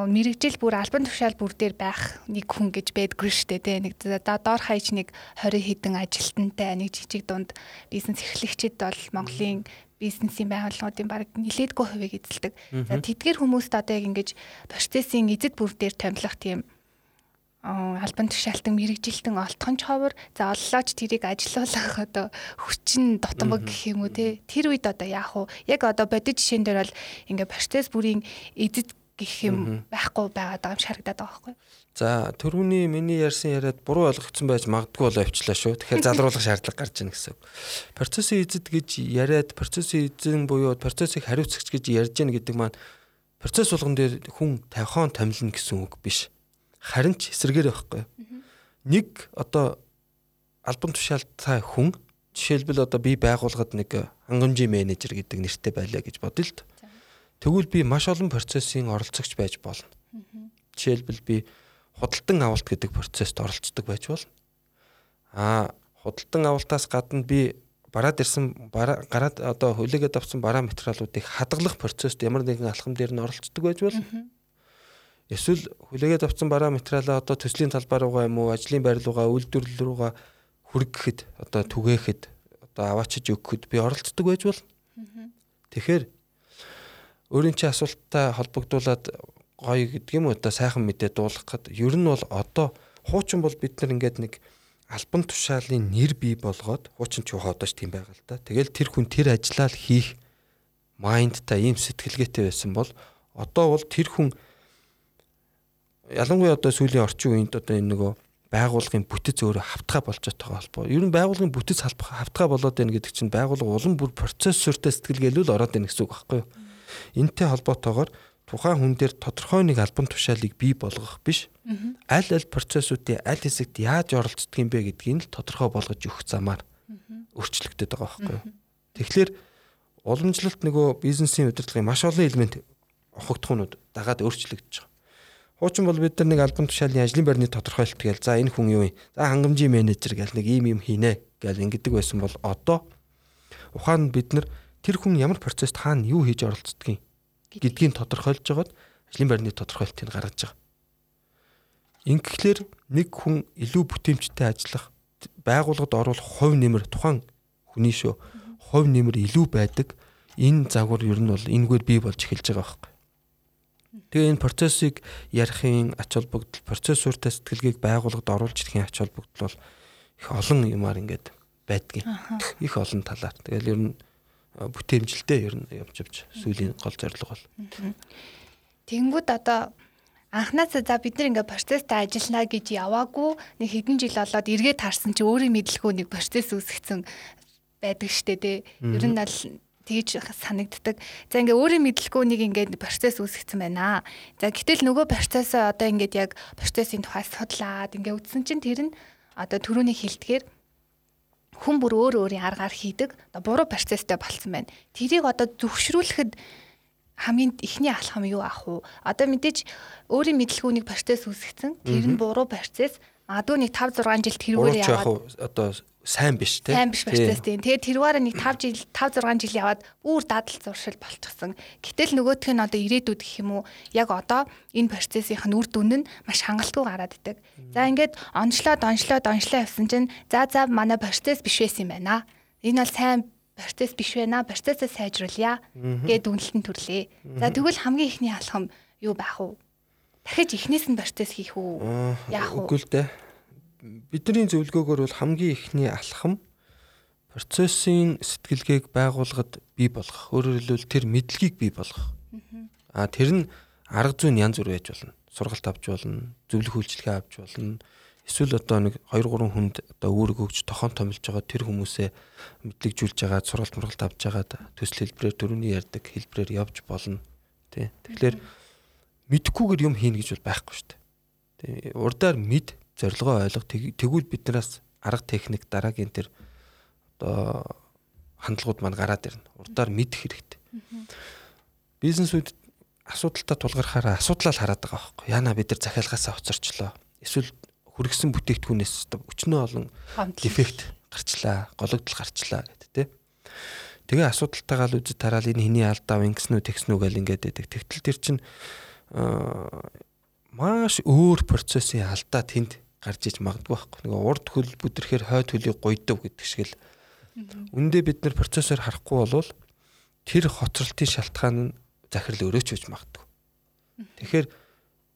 мэрэгжил бүр албан тушаал бүр дээр байх нэг хүн гэж байдгүй шүү дээ. Нэг доор хаяж нэг 20 хэдэн ажилтнтай нэг жижиг дунд бизнес эрхлэгчид бол Монголын бизнесийн байгууллагуудын баг нилээдгүй хувийг эзэлдэг. За тэдгэр хүмүүст одоо яг ингэж процессын эзэд бүр дээр томилох тийм албан тушаалтан мэрэгжилтэн олтхон човор за оллооч тэрийг ажилуулах одоо хүчин дотомог гэх юм уу те тэр үед одоо яах вэ яг одоо бодит жишээн дээр бол ингээ процесс бүрийн эзэд гэх юм байхгүй байгаад байгаа юм шарагдаад байгаа байхгүй. За төрөүний миний ярьсан яриад буруу ойлгогдсон байж магадгүй болоо авчлаа шүү. Тэгэхээр залруулах шаардлага гарч ийн гэсэн. Процессын эзэд гэж яриад процессын эзэн буюу процессыг хариуцагч гэж ярьж гин гэдэг маань процесс болгон дээр хүн тавихон томилно гэсэн үг биш. Харин ч эсрэгээр байхгүй. Нэг одоо албан тушаалтай хүн жишээлбэл одоо би байгууллагад нэг хангамжийн менежер гэдэг нэртэй байлаа гэж бодъё л д. Тэгвэл би маш олон процессын оролцогч байж болно. Жишээлбэл би худалдан авалт гэдэг процессд оролцдог байж болно. Аа худалдан авалтаас гадна би бараад ирсэн гараад одоо хүлээгээд авсан бараа материалуудыг хадгалах процессд ямар нэгэн алхам дээр нь оролцдог байж болно. Эсвэл хүлээгээд авсан бараа материалаа одоо төслийн талбар руугаа юм уу, ажлын байр руугаа, үйлдвэрлэл руугаа хүргэхэд одоо түгээхэд одоо аваачиж өгөхөд би оролцдог байж болно. Тэгэхээр өөрийн чи асуулттай холбогдуулаад гоё гэдэг юм уу одоо сайхан мэдээ дуулгахад ер нь бол одоо хуучин бол бид нар ингээд нэг альбан тушаалын нэр бий болгоод хуучин ч хоодооч тийм байгаа л да. Тэгэл тэр хүн тэр ажиллаа хийх майндтай ийм сэтгэлгээтэй байсан бол одоо бол тэр хүн ялангуяа одоо сүүлийн орчин үеинд одоо энэ нөгөө байгуулгын бүтэц өөрөө хавтгай болж байгаа холбоо. Ер нь байгуулгын бүтэц хавтгай болоод байна гэдэг чинь байгуулга улам бүр процессортой сэтгэлгээлүүл ороод байна гэсэн үг байхгүй юу? Энтэй холбоотойгоор тухайн хүн дээр тодорхой нэг албан тушаалыг бий болгох биш. Аль аль процессуудын аль хэсэгт яаж оролцдог юм бэ гэдгийг л тодорхой болгож өгөх замаар өөрчлөгдөд байгаа байхгүй юу. Тэгэхээр уламжлалт нөгөө бизнесийн удирдлагын маш олон элемент огцтхуунууд дагаад өөрчлөгдөж. Хуучин бол бид нар нэг албан тушаалын ажлын байрны тодорхойлолт гээл за энэ хүн юу юм? За хангамжийн менежер гэл нэг ийм юм хийнэ гэл ингэдэг байсан бол одоо ухаанд бид нар тэр хүн ямар процесст хаана юу хийж оролцдгийг гэдгийг тодорхойлж жагаад ажлын байрны тодорхойлтыг гаргаж байгаа. Ингэхлээр нэг хүн илүү бүтээмжтэй ажиллах байгууллагад оруулах хувь нэмэр тухайн хүний шүү хувь нэмэр илүү байдаг энэ загвар ер нь бол энэгээр бий болж эхэлж байгаа байхгүй. Тэгээ энэ процессыг ярихын ач холбогдол процессортой сэтгэлгээг байгууллагад оруулж ирэхин ач холбогдол бол их олон юмар ингээд байдгийг их олон талаар. Тэгэл ер нь бүтээмжилтэй ер нь явж явж сүүлийн гол зорилго бол. Тэнгүүд одоо анхнаас за бид нар ингээ процесстэй ажиллана гэж яваагүй нэг хэдэн жил болоод эргээд харсан чи өөрийн мэдлгүй нэг процесс үүсгэсэн байдаг штэ тий. Ер нь бол тэгж санагддаг. За ингээ өөрийн мэдлгүй нэг ингээд процесс үүсгэсэн байна. За гэтэл нөгөө процессоо одоо ингээд яг процессын тухай судлаад ингээ үтсэн чинь тэр нь одоо түрүүний хилдгээр хүн бүр өөр өөрийн аргаар хийдэг буруу процесстэй болцсон байна. Тэрийг одоо зөвшрүүлэхэд хамгийн ихний алхам юу ах вэ? Одоо мэдээж өөрийн мэдлгүүнийг процесс үүсгэсэн. Тэр нь буруу процесс. Магадгүй нэг 5 6 жил тэрүүгээр яваад одоо сайн биш те. сайн биш процесс тийм. Тэгээд тэрүүгээр нэг 5 жил 5 6 жил яваад бүр дадал зуршил болчихсон. Гэтэл нөгөөх нь одоо ирээдүйд гэх юм уу яг одоо энэ процессийнх нь үр дүн нь маш хангалтгүй гараад идэг. За ингээд онцлоод онцлоод онцлоо явсан чинь за за манай процесс биш байсан юм байна. Энэ бол сайн процесс биш байна. Процессыг сайжруулъя гэд үнэлтэн төрлөө. За тэгвэл хамгийн ихний алхам юу байх вэ? Дахиж эхнээс нь процесс хийх үү? Яах вэ? Үгүй л дээ. Бидний зөвлөгөөгөр бол хамгийн ихний алхам процессын сэтгэлгээг байгууллагад бий болгох. Өөрөөр хэлбэл тэр мэдлэгийг бий болгох. Аа тэр нь арга зүйн янз бүр байж болно. Сургалт авч болно, зөвлөх үйлчилгээ авч болно. Эсвэл одоо нэг 2 3 хүнд одоо үүрэг өгч тохон томилж байгаа тэр хүмүүсээ мэдлэгжүүлж байгаа сургалт мургалт авч байгаа төсөл хэлбэрээр дөрөвний ярддаг хэлбэрээр явж болно. Тэ. Тэгэхээр мэдхгүйгээр юм хийнэ гэж бол байхгүй шүү дээ. Тэ. Урдаар мэд зорилгоо ойлго тэгвэл биднээс арга техник дараагийн тэр одоо хандлагууд маань гараад ирнэ. Урдаар мэдэх хэрэгтэй. Бизнесүүд асуудалтай тулгархаараа асуудлаа л хараад байгаа байхгүй. Яна бид нар захиалгаасаа хоцорчлоо. Эсвэл хүргэсэн бүтээгдэхүүнээс өчнөө олон дефект гарчлаа, гологдол гарчлаа гэдэг тий. Тэгээ асуудалтайгаа л үзэж тараал энэ хэний алдаа ингэснүү тэгснүү гэл ингээд байдаг. Тэгтэл тэр чинь маш өөр процессын алдаа тэнд гарч иж магадгүй байхгүй. Нэг урд хөл бүдрэхээр хойд хөлийг гойдов гэдэг шиг л. Үндэ бид нар процессор харахгүй болвол тэр хоцролтын шалтгаан нь захирал өрөөч үж магадгүй. Тэгэхээр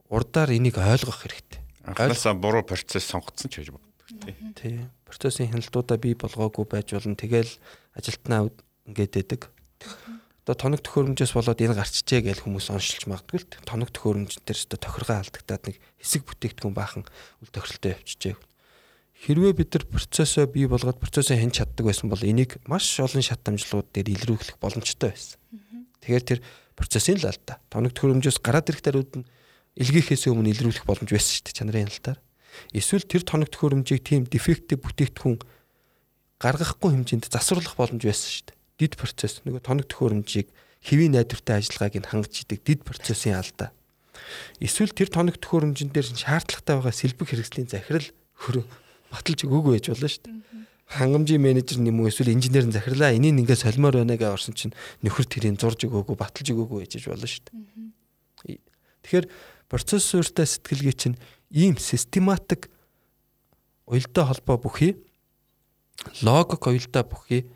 урдаар энийг ойлгох хэрэгтэй. Анхнаасаа буруу процесс сонгоцсон ч гэж боддог тий. Тий. Процессын хяналтуудаа бий болгоогүй байж болно. Тэгэл ажилтнаа ингээд дэдэг. Одоо тоног төхөөрөмжөөс болоод энэ гарчжээ гэж хүмүүс оншилж магадгүй л тоног төхөөрөмж дээр өстө тохиргоо алдагтаад нэг хэсэг бүтээгдэхүүн баахан үл тохиролтой явчихжээ. Хэрвээ бид нар процессоо бий болгоод процессыг хэн чаддаг байсан бол энийг маш олон шат дамжлууд дээр илрүүлэх боломжтой байсан. Тэгэхээр тэр процессын л алдаа. Тоног төхөөрөмжөөс гараад ирэх даруйд нь илгээхээс өмнө илрүүлэх боломж байсан шүү дээ чанарын хяналтаар. Эсвэл тэр тоног төхөөрөмжийг тийм дефектив бүтээгдэхүүн гаргахгүй хэмжээнд засварлах боломж байсан шүү дээ. Дид процесс нөгөө тоног төхөөрөмжийг хэвийн найдвартай ажиллагааг нь хангаж идэг дид процессын алдаа. Эсвэл тэр тоног төхөөрөмжн дээр шаардлагатай байгаа сэлбэг хэрэгслийн захирал хөрөө баталж өгөөгүй байж болно шүү дээ. Хангамжийн менежер нэм үү эсвэл инженер нь захирлаа энийг ингээд солимоор байна гэж орсон чинь нөхөр тэрийг зурж өгөөгүй баталж өгөөгүй байж болно шүү дээ. Тэгэхээр процессортай сэтгэлгээ чинь ийм систематик уялдаа холбоо бүхий логик уялдаа бүхий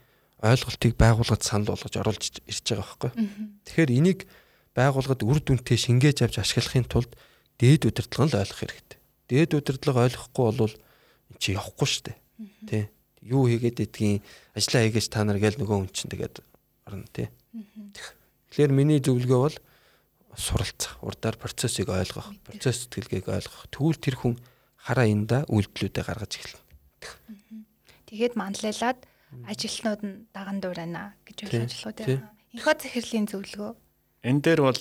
ойлголтыг байгууллагад санал болгож оруулж ирж байгаа байхгүй. Тэгэхээр энийг байгууллагад үр дүнтэй шингээж авч ашиглахын тулд дээд удирдлага нь ойлгох хэрэгтэй. Дээд удирдлага ойлгохгүй бол чи явахгүй шүү дээ. Тэ. Юу хийгээд идгийн ажиллаа хийгээч та нар гээл нөгөө хүн чинь тэгээд орно тэ. Тэгэхээр миний зөвлөгөө бол суралцах, урдаар процессыг ойлгох, процесс сэтгэлгээг ойлгох. Тэгвэл тэр хүн хараа энда үйлдэлүүдээ гаргаж эхэлнэ. Тэгээд манлайлаад ажилтнууд нь даган дуурайна гэж ойлгож байна. Энхөө захирлын зөвлөгөө. Энэ дээр бол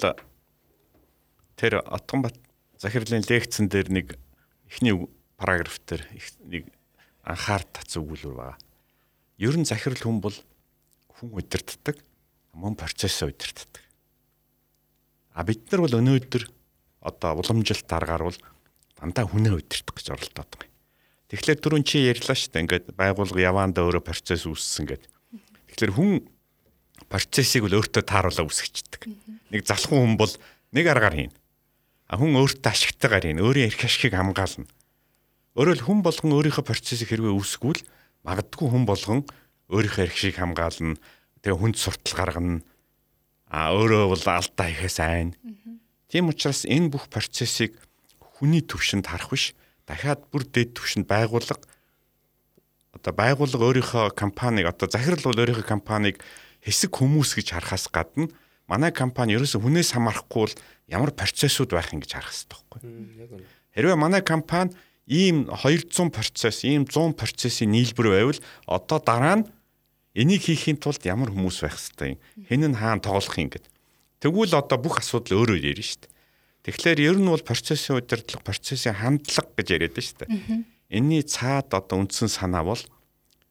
тэр Отгонбат захирлын лекцэн дээр нэг эхний параграф дээр нэг анхаар тац өгүүлбэр байгаа. Ер нь захирал хүн бол хүн удирддаг, мөн процесс удирддаг. А бид нар бол өнөөдөр одоо уламжилт аргаар бол дандаа хүнээ удирдах гэж оролдоод байгаа. Тэгэхээр түрүүн чи ярьлаа шүү дээ. Ингээд байгуулга яваанда өөрөө процесс үүссэн гэд. Тэгэхээр хүн процессыг бол өөртөө тааруулаа үүсгэждэг. Нэг залхуу хүн бол нэг аргаар хийн. А хүн өөртөө ашигтайгаар хийн. Өөрийн эрх ашигыг хамгаална. Өөрөөр хүн болгон өөрийнхөө процессыг хэрвээ үүсгүүл магадгүй хүн болгон өөрийнхөө эрх шиг хамгаална. Тэгээ хүнд суртал гаргана. А өөрөө бол алдаа хийхээс айн. Тийм учраас энэ бүх процессыг хүний төвшөнд харах биш дахиад бүр дэд төвшөнд байгуулга одоо байгуулга өөрийнхөө компанийг одоо захирал бол өөрийнхөө компанийг хэсэг хүмүүс гэж харахаас гадна манай компани ерөөсө хүнээс хамаарахгүй бол ямар процессууд байх юм гэж харах хэрэгтэй байхгүй. Хэрвээ манай компани ийм 200 процесс, ийм 100 процессын нийлбэр байвал одоо дараа нь энийг хийхин тулд ямар хүмүүс байх хэвтэй юм. Хэн нь хаана тоглох юм гэд. Тэгвэл одоо бүх асуудал өөрөө ярина шүү дээ. Тэгэхээр ер нь бол процессын удирдлага, процессын хандлага гэж яриад байна шүү дээ. Энийний цаад одоо үндсэн санаа бол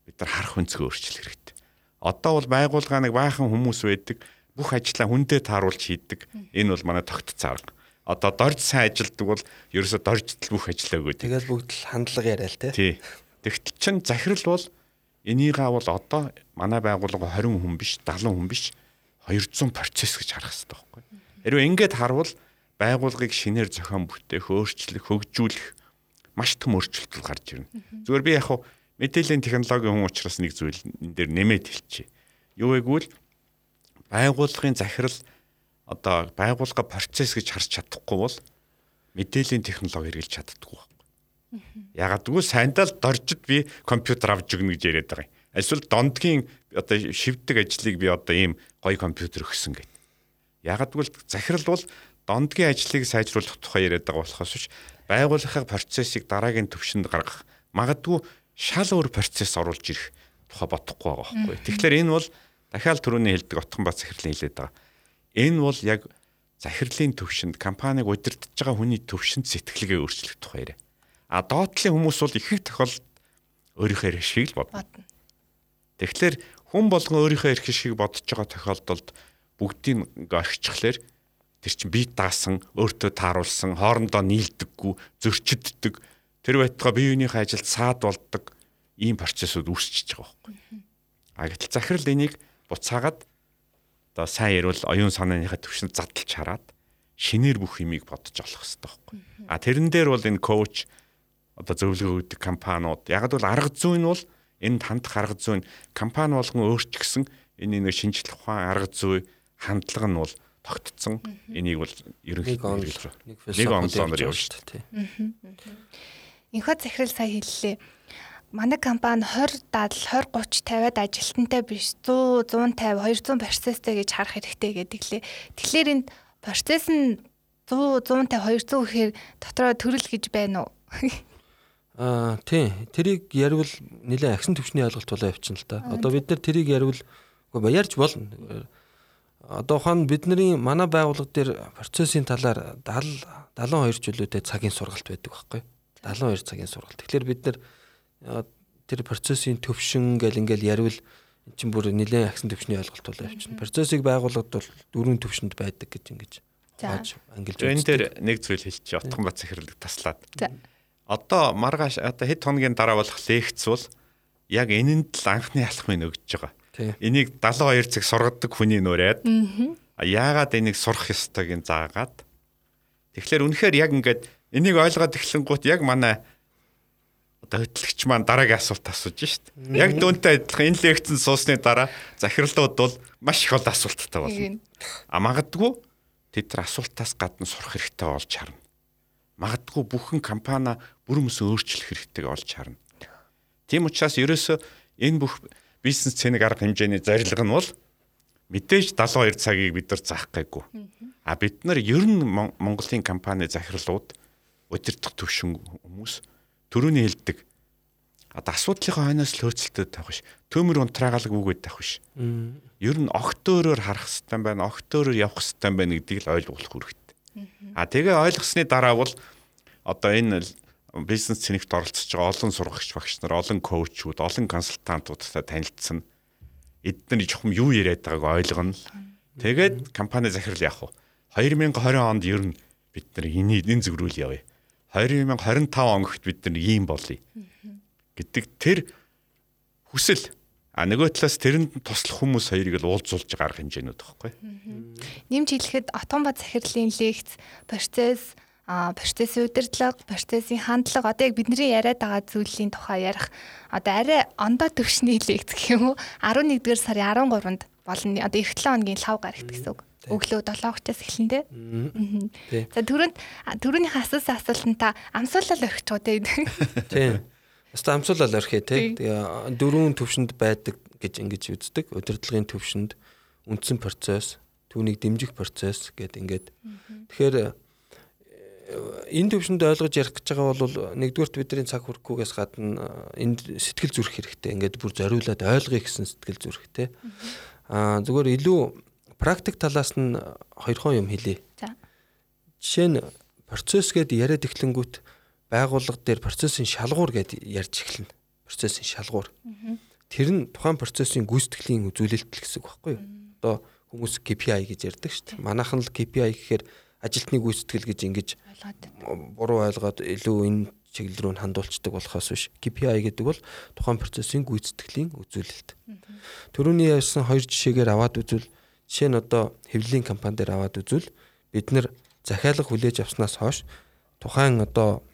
бид нар харах өнцгөө өөрчлөх хэрэгтэй. Одоо бол байгууллага нэг баахан хүмүүс байдаг бүх ажлаа хүндээ тааруулж хийдэг. Энэ бол манай тогтцоо арга. одоо дорж сайн ажилдаг бол ерөөсө доржтол бүх ажиллаа өгөөд. Тэгэл бүгд л хандлага яриа л тий. Тий. Тэгтэл чин захирал бол энийгээ бол одоо манай байгууллага 20 хүн биш, 70 хүн биш 200 процесс гэж харах хэрэгтэй байхгүй. Хэрвээ ингэж харвал байгууллагыг шинээр зохион бүтээх, өөрчлөх, хөгжүүлэх маш том өөрчлөлт гарч ирнэ. Зүгээр би яг мэдээллийн технологийн хүн учраас нэг зүйл энэ дээр нэмээд хэлчихье. Юу гэвэл байгууллагын захирал одоо байгууллага процесс гэж харж чадахгүй бол мэдээллийн технологи хэрэгжилж чаддаггүй байхгүй. Гэвэл сайндаа л доржид би компьютер авч өгнө гэж яриад байгаа юм. Эсвэл дондгийн одоо шивдэг ажлыг би одоо ийм гоё компьютер өгсөн гэд. Ягаад гэвэл захирал бол дондгийн ажлыг сайжруулах тухай яриад байгаа болохоос биш байгууллагын процессыг дараагийн төвшөнд гаргах магадгүй шал өөр процесс оруулж ирэх тухай бодохгүй байгаа байхгүй. Тэгэхээр энэ бол дахиад түрүүний хэлдэг отхон бац захирлын хэлээд байгаа Энэ бол яг захирлын төвшөнд компаниг удирдах байгаа хүний төвшөнд сэтгэлгээ өөрчлөх тухай яриа. А доотлын хүмүүс бол их их тохиолдолд өөрийнхөө ярих шиг л бодно. Тэгэхээр хүн болгон өөрийнхөө ярих шиг бодож байгаа тохиолдолд бүгдийг орхичихлаар тэр чинь бие даасан, өөртөө тааруулсан, хоорондоо нийлдэггүй, зөрчиддөг, тэр байтугай бие биенийхээ ажилд саад болдог ийм процессыг үүсчихэж байгаа байхгүй. А гэтэл захирал энийг буцаагаад одоо сайн ярил оюун санааныхаа төвшөнд задлж хараад шинээр бүх юмыг бодож олох хэрэгтэй байхгүй. А тэрэн дээр бол энэ коуч одоо зөвлөгөө өгдөг компаниуд яг л арга зүй нь бол энд хандах арга зүй нь компани болгон өөрчлөсөн энэ нэг шинжлэх ухаан арга зүй хандлага нь бол тогтцсон. Энийг бол ерөнхийдөө нэг явж шүү дээ. Инхот захирал сая хэллээ манай компани 20 70 20 30 50-аад ажилтнтай биш 100 150 200 процесстэй гэж харах хэрэгтэй гэдэг лээ. Тэгэхээр энэ процесс нь 100 150 200 гэхээр дотроо төрөл гэж байна уу? Аа тий. Тэрийг ярил нэлээ агсан төвчний ойлголт болоо явчихна л та. Одоо бид нар тэрийг ярил ярьж болно. Одоо хон бидний манай байгууллага дээр процессын талаар 70 72 жилүүтэй цагийн сургалт байдаг байхгүй. 72 цагийн сургалт. Тэгэхээр бид нар тэр процессын төвшин гэл ингээл ярил эн чинь бүр нэлээд агсан төвшний ойлголт болоо явчихна. Процессыг байгууллагад бол дөрвөн төвшөнд байдаг гэж ингэж зааж ангилж байна. Энэ дээр нэг зүйл хэлчих. Отхон бац захирлаг таслаад. Одоо маргааш одоо хэд хоногийн дараа болох лекц бол яг энэнд л анхны алхмыг өгж байгаа. Энийг 72 цаг сургадаг хүний нүрээд яагаад энийг сурах ёстойг заагаад тэгэхээр үнэхээр яг ингээд энийг ойлгоод эхлэнгуут яг манай одоо хөтлөгч маань дараагийн асуулт асууж шít. Яг дүүнтэй адилхан энэ лекцэн суусны дараа захиралдууд бол маш их олон асуулттай болно. А магадгүй тэд нар асуултаас гадна сурах хэрэгтэй болж харна. Магадгүй бүхэн компани бүрмөс өөрчлөх хэрэгтэйг олж харна. Тийм учраас ерөөсөө энэ бүх бизнес цэник арга хэмжээний зорилго нь бол мэдээж 72 цагийг бид нар заах гээгүй. А бид нар ер нь Монголын компани захирлууд удирдах төвшин хүмүүс төрөний хэлдэг одоо асуудлынхаа хойноос л хөөцөлтөд тавих биш. Төмөр унтраагаалаг үгээд тавих биш. Ер нь огтөөрөөр харах хэрэгтэй байна, огтөөрөөр явах хэрэгтэй байна гэдгийг л ойлгох хэрэгтэй. А тэгээ ойлгосны дараа бол одоо энэ бизнес цэнэгт оролцож байгаа олон сургагч багш нар, олон коучуд, олон консультантуудтай танилцсан. Эдгээр жоохон юу яриад байгааг ойлгоно. Тэгээд компани захирал яах вэ? 2020 онд ер нь бид нар энийг энэ зөврүүл явъя 2025 онгт бид нар ийм болъё гэдэг тэр хүсэл а нөгөө талаас тэрэнд туслах хүмүүс хоёрыг л уулзуулж байгаа арга хэмжээнүүд байхгүй. Нэмж хэлэхэд Атомба захирлын лекц, процесс, а процессын удирдлага, процессын хандлага одоо яг бидний яриад байгаа зүйлийн тухай ярих одоо арай ондоо төвшний лекц гэх юм уу 11 дугаар сарын 13-нд болно. Одоо эх 7 хоногийн лав гарагт гэсэн үг өглөө 7 цагаас эхлэн дээ. За түрүүнд түрүүнийхээ асуусан асуултанд та амсуулал орхиж байгаа дээ. Тийм. Хаста амсуулал орхие тий. Тэгээ дөрвөн төвшөнд байдаг гэж ингэж үздэг. Удирдлагын төвшөнд үндсэн процесс, түүнийг дэмжих процесс гэдэг ингээд. Тэгэхээр энэ төвшөнд ойлгож ярих гэж байгаа бол нэгдүгürt бидний цаг хүрэхгүйгээс гадна э, энд сэтгэл зүрх хэрэгтэй. Ингээд бүр зориулаад ойлгоё гэсэн сэтгэл зүрхтэй. Аа зүгээр илүү практик талаас нь хоёрхон юм хэлье. За. Жишээ нь процесс гэд яриад эхлэнгүүт байгууллага дээр процессын шалгуур гэд ярьж эхэлнэ. Процессын шалгуур. Тэр нь тухайн процессын гүйцэтгэлийн үзүүлэлт гэсэн үг байхгүй юу? Одоо хүмүүс KPI гэж ярьдаг шүү дээ. Манайхан л KPI гэхээр ажилтны гүйцэтгэл гэж ингэж буруу ойлгоод илүү энэ чиглэл рүү хандуулцдаг болохоос биш. KPI гэдэг бол тухайн процессын гүйцэтгэлийн үзүүлэлт. Төрөний ярьсан хоёр жишээгээр аваад үзвэл жишээ нь одоо хэвлэлийн компани дээр аваад үзвэл бид нэр захиалга хүлээж авснаас хойш тухайн одоо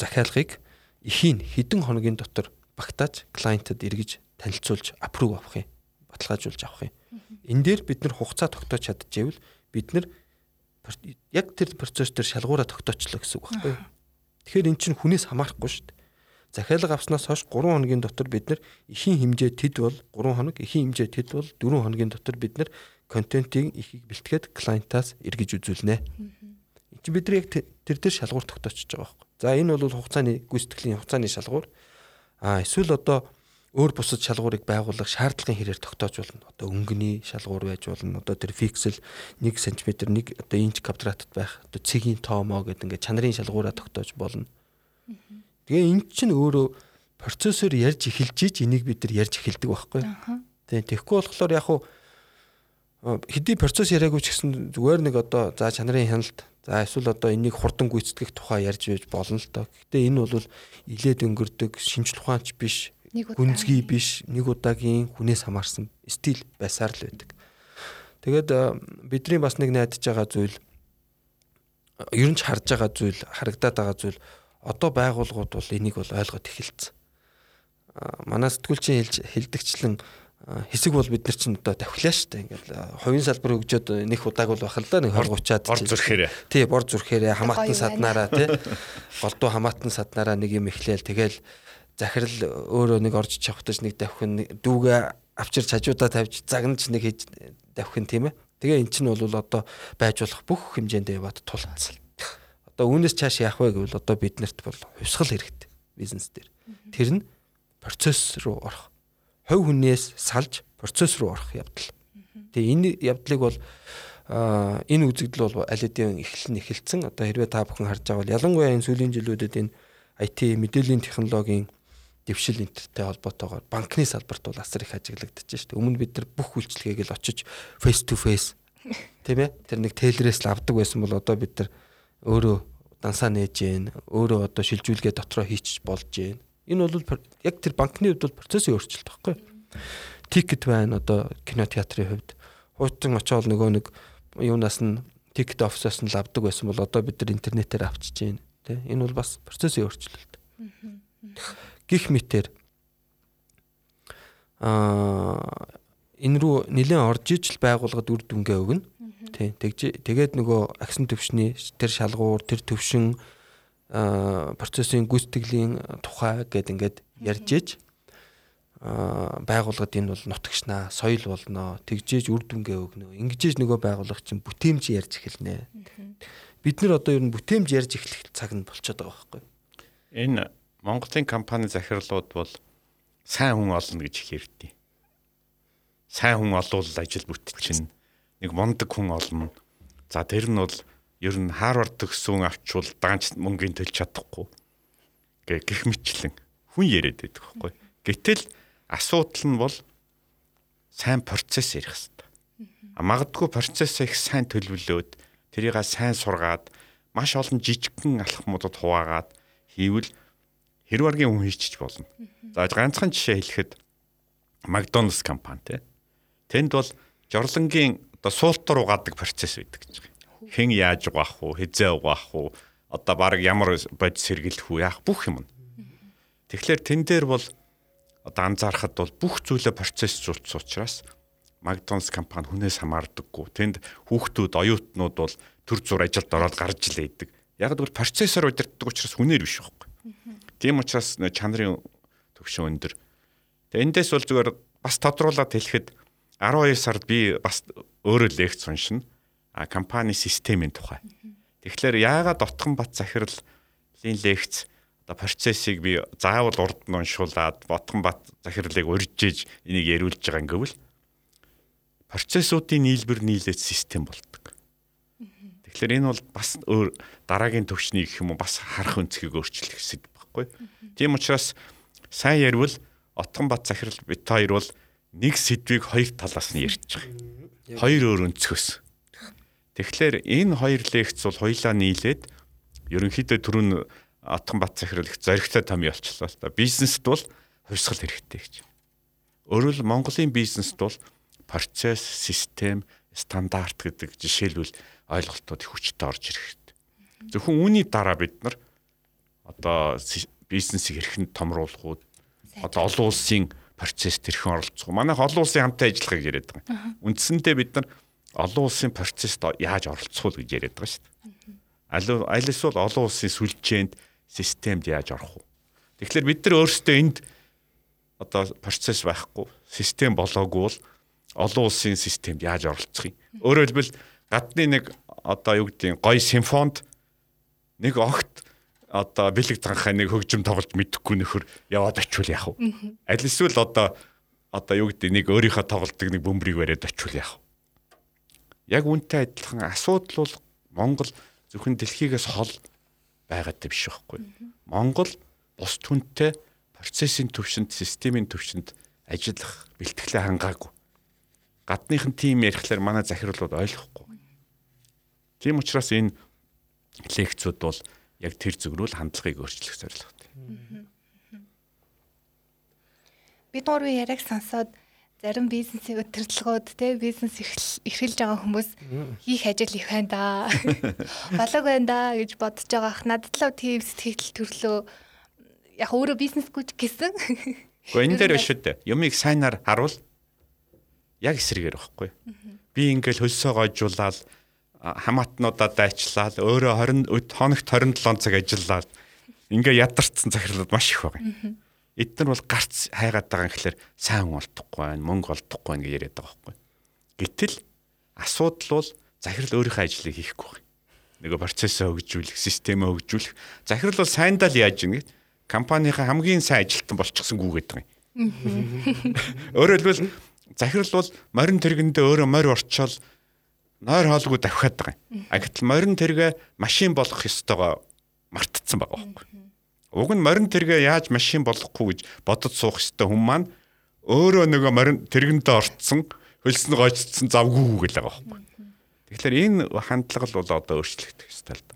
захиалгыг эхийн хэдэн хоногийн дотор багтааж клиентэд эргэж танилцуулж аппрув авах юм баталгаажуулж авах юм. Энэ дээр бид нар хугацаа тогтоож чадчихвэл бид нар яг тэр процесс дээр шалгуураа тогтоочлоо гэсэн үг байхгүй? Тэгэхээр эн чинь хүнээс хамаарахгүй шүү дээ. Захиалга авснаас хойш 3 хоногийн дотор бид нар эхийн хэмжээ тэд бол 3 хоног, эхийн хэмжээ тэд бол 4 хоногийн дотор бид нар контентийг ихийг бэлтгээд клиентаас эргэж үзүүлнэ. Энд чинь бид нар яг тэр дээр шалгуур тогтоочж байгаа байхгүй. За энэ бол хугацааны гүйцэтгэлийн хугацааны шалгуур. А эсвэл одоо өөр бусад шалгуурыг байгуулах шаардлагын хэрээр тогтоож болно. Одоо өнгөний шалгуур байж болно. Одоо тэр пиксел 1 см 1 одоо инч квадратд байх одоо цэгийн тоомоо гэдэг ингээд чанарын шалгуураа тогтоож болно. Тэгээ эн чинь өөрөө процессор ярьж эхэлж ич энийг бид нар ярьж эхэлдэг байхгүй. Тэгээ тэгэхгүй болохоор яг хэдий процесс яриаггүй ч гэсэн зүгээр нэг одоо за чанарын хяналт за эсвэл одоо энийг хурдан гүйцэтгэх тухай ярьж байж болно л доо. Гэтэ энэ бол илээд өнгөрдөг шинжлэх ухаанч биш гүнзгий биш нэг удаагийн хүнээс хамаарсан стил байсаар л байдаг. Тэгээд бидний бас нэг найдаж байгаа зүйл ер нь ч харж байгаа зүйл харагдаад байгаа зүйл одоо байгууллагууд бол энийг бол ойлгоод эхэлсэн. Манай сэтгүүлчийн хэлж хэлдэгчлэн хэсэг бол бид нар чинь одоо давхлаа штэ ингээл хувийн салбар хөгжөөд нэг удааг бол бахал да нэг 20 30-аад бор зүрхээрээ тий бор зүрхээрээ хамаатан саднараа тий голдуу хамаатан саднараа нэг юм эхлээл тэгэл захирал өөрөө нэг орж чавхтаж нэг давхин дүүгээ авчирч хажуудаа тавьж загнаж нэг хийж давхин тийм ээ. Тэгээ эн чинь бол одоо байж болох бүх хэмжээндээ яваад тулцсан. Одоо үүнээс цааш яах вэ гэвэл одоо биднэрт бол хувьсгал хэрэгтэй бизнес дээр. Тэр нь процесс руу орох. Хувь хүнээс салж процесс руу орох явдал. Тэгээ энэ явдлыг бол энэ үзэгдэл бол аль хэдийн эхлэн эхэлсэн. Одоо хэрвээ та бүхэн харж байгаа бол ялангуяа энэ сүүлийн жилүүдэд энэ IT мэдээллийн технологийн дэвшил энтертэй холбоотойгоор банкны салбарт бол асар их ажиглагдаж шүү дээ. Өмнө бид нар бүх үйлчлэгийг л очиж face to face тийм ээ тэр нэг тейлерээс л авдаг байсан бол одоо бид нар өөрөө дансаа нээж гэн өөрөө одоо шилжүүлгээ дотроо хийчих болж гэн. Энэ бол яг тэр банкны хувьд бол процессын өөрчлөлт байхгүй. Тикет байна одоо кино театрын хувьд. Хуучин очоод нөгөө нэг юунаас нь тикет офисоос нь авдаг байсан бол одоо бид нар интернетээр авчиж гэн. Тэ энэ бол бас процессын өөрчлөлт гих мэтэр аа энэ рүү нэлээд орж ижил байгууллагад үр дүнгээ өгнө. Тий. Тэгээд нөгөө агсан төвшний тэр шалгуур, тэр төвшин аа процессын гүйцэтгэлийн тухай гэд ингээд ярьж ээж аа байгууллагад энэ бол нутагшнаа, соёл болно, тэгжээж үр дүнгээ өгнө. Ингэжээж нөгөө байгууллага чинь бүтээмж ярьж эхэлнэ. Бид нар одоо ер нь бүтээмж ярьж эхлэх цаг нь болчиход байгаа байхгүй. Энэ Монголын компани захирлууд бол сайн хүн олно гэж хэрдээ. Сайн хүн олвол ажил бүтчихнэ. Нэг мундаг хүн олно. За тэр нь бол ер нь Харвард төгссөн авчвал даанч мөнгөний төлж чадахгүй. Гэ гих мэтлэн хүн яриад байдаг байхгүй. Гэтэл асуудал нь бол сайн процесс ярих хэрэгтэй. Магадгүй процессыг их сайн төлөвлөөд тэрийг сайн сургаад маш олон жижигхэн алхмуудад хуваагаад хийвэл хэрэг аргийн хүн хийчих болно. За ганцхан жишээ хэлэхэд Макдоналдс компани те. Тэнд бол жорлонгийн одоо суултар угаадаг процесс байдаг гэж байна. Хэн яаж угаах уу, хизээ угаах уу, одоо баг ямар бодис сэргийлэх үү яах бүх юм. Тэгэхээр тэн дээр бол одоо анзаарахад бол бүх зүйлээ процессжуулсан учраас Макдоналдс компани хүнээс хамаардаггүй. Тэнд хүүхдүүд, оюутнууд бол төр зур ажилд ороод гарч л байдаг. Яг л процессор удирддаг учраас хүнээр биш байхгүй. Тийм учраас чанарын төвшин өндөр. Тэгээ эндээс бол зүгээр бас тодруулаад хэлэхэд 12 сард би бас өөрөө лекц уншина. А компани системийн тухай. Тэгэхээр яагаад Отгон бат захирлын лекц одоо процессыг би заавал урд нь уншуулад Отгон бат захирлыг урьжиж энийг яриулж байгаа ингэвэл процессуудын нийлбэр нийлээд систем болдог. Тэгэхээр энэ бол бас өөр дараагийн төвчний гэх юм уу бас харах өнцгийг өөрчлөх хэсэг байхгүй. Тийм учраас сайн ярил Отгон бат захирал бит хоёр бол нэг сэдвийг хоёр талаас нь ярьж байгаа. Хоёр өөр өнцгөөс. Тэгэхээр энэ хоёр лекц бол хоёлаа нийлээд ерөнхийдөө түрүүн Атхан Бат захирал их зоригтой том явуулчихлаа л та. Бизнест бол хувьсгал хэрэгтэй гэж. Өөрөөр Монголын бизнест бол процесс, систем, стандарт гэдэг жишээлбэл ойлголтууд их хүчтэй орж ирэх хэрэгтэй. Зөвхөн үүний дараа бид нар одоо бизнесийг хэрхэн томруулахуд одоо олон улсын процесс тэрхэн оролцох. Манайх олон улсын хамтаа ажиллахыг яриад байгаа. Үндсэндээ бид нар олон улсын процессд яаж оролцох вэ гэж яриад байгаа шүү дээ. Аль эсвэл олон улсын сүлжээнд системд яаж орох вэ? Тэгэхээр бид нар өөрсдөө энд одоо процесс байхгүй, систем болоогүй бол олон улсын системд яаж оролцох юм? Өөрөөр хэлбэл гадны нэг одоо юу гэдгийг гой симфонд нэг огт одоо бэлэг цанхаа нэг хөгжим тоглож мэдэхгүй нөхөр яваад очивол яах вэ? Аль эсвэл одоо одоо юу гэдэг нэг өөрийнхөө тоглолтыг нэг бөмбөрийг бариад очивол яах вэ? Яг үнтэй адилхан асуудал бол Монгол зөвхөн дэлхийгээс хол байгаад биш байхгүй. Монгол бус түнтэй процессын төвшөнд, системийн төвшөнд ажиллах бэлтгэлээ хангаагүй. Гадныхан тим ярихлаар манай захирлууд ойлгохгүй. Тийм учраас энэ лекцүүд бол яг тэр зүг рүү л хандлагыг өөрчлөх зорилготой. Бид гурван яриаг сонсоод зарим бизнесийн өдөрлөгөөд те бизнес эрхэлж байгаа хүмүүс хийх ажил их байна да. Болог байна да гэж бодож байгаах надад л тийм сэтгэл төрлөө яг өөрөө бизнесгүй ч гэсэн. Гэхдээ энэ дээр биш үү? Юмыг сайнаар харуул яг эсрэгээр байхгүй. Би ингээл хөлсөө гойжуулаад хамаатнуудаа дайчлаад өөрөө 20 хоногт 27 цаг ажиллаад ингээ ядарсан захирлууд маш их байгаа. Эдгээр бол гарц хайгаад байгаа юм гэхэлэр сайн олдохгүй байна, мөнгө олдохгүй байна гэж яриад байгаа байхгүй. Гэтэл асуудал бол захирал өөрийнхөө ажлыг хийхгүй байна. Нөгөө процессоо хөгжүүлэх, системээ хөгжүүлэх. Захирал бол сайндаа л яаж ингэ компанийнхаа хамгийн сайн ажилтан болчихсон гүгээд байгаа юм. Өөрөөр хэлбэл захирал бол морин тэргэндээ өөрөө морь орчоол нойр хоолгүй давхиад байгаа юм. А гэтэл морин тэргээ машин болгох ёстойгоо мартцсан байгаа байхгүй. Уг нь морин тэргээ яаж машин болгохгүй гэж бодож суух ёстой хүн маань өөрөө нөгөө морин тэргэндээ орцсон хөлснө гойцсон завгүй гэл байгаа байхгүй. Тэгэхээр энэ хандлага л бол одоо өөрчлөгдөх ёстой л да.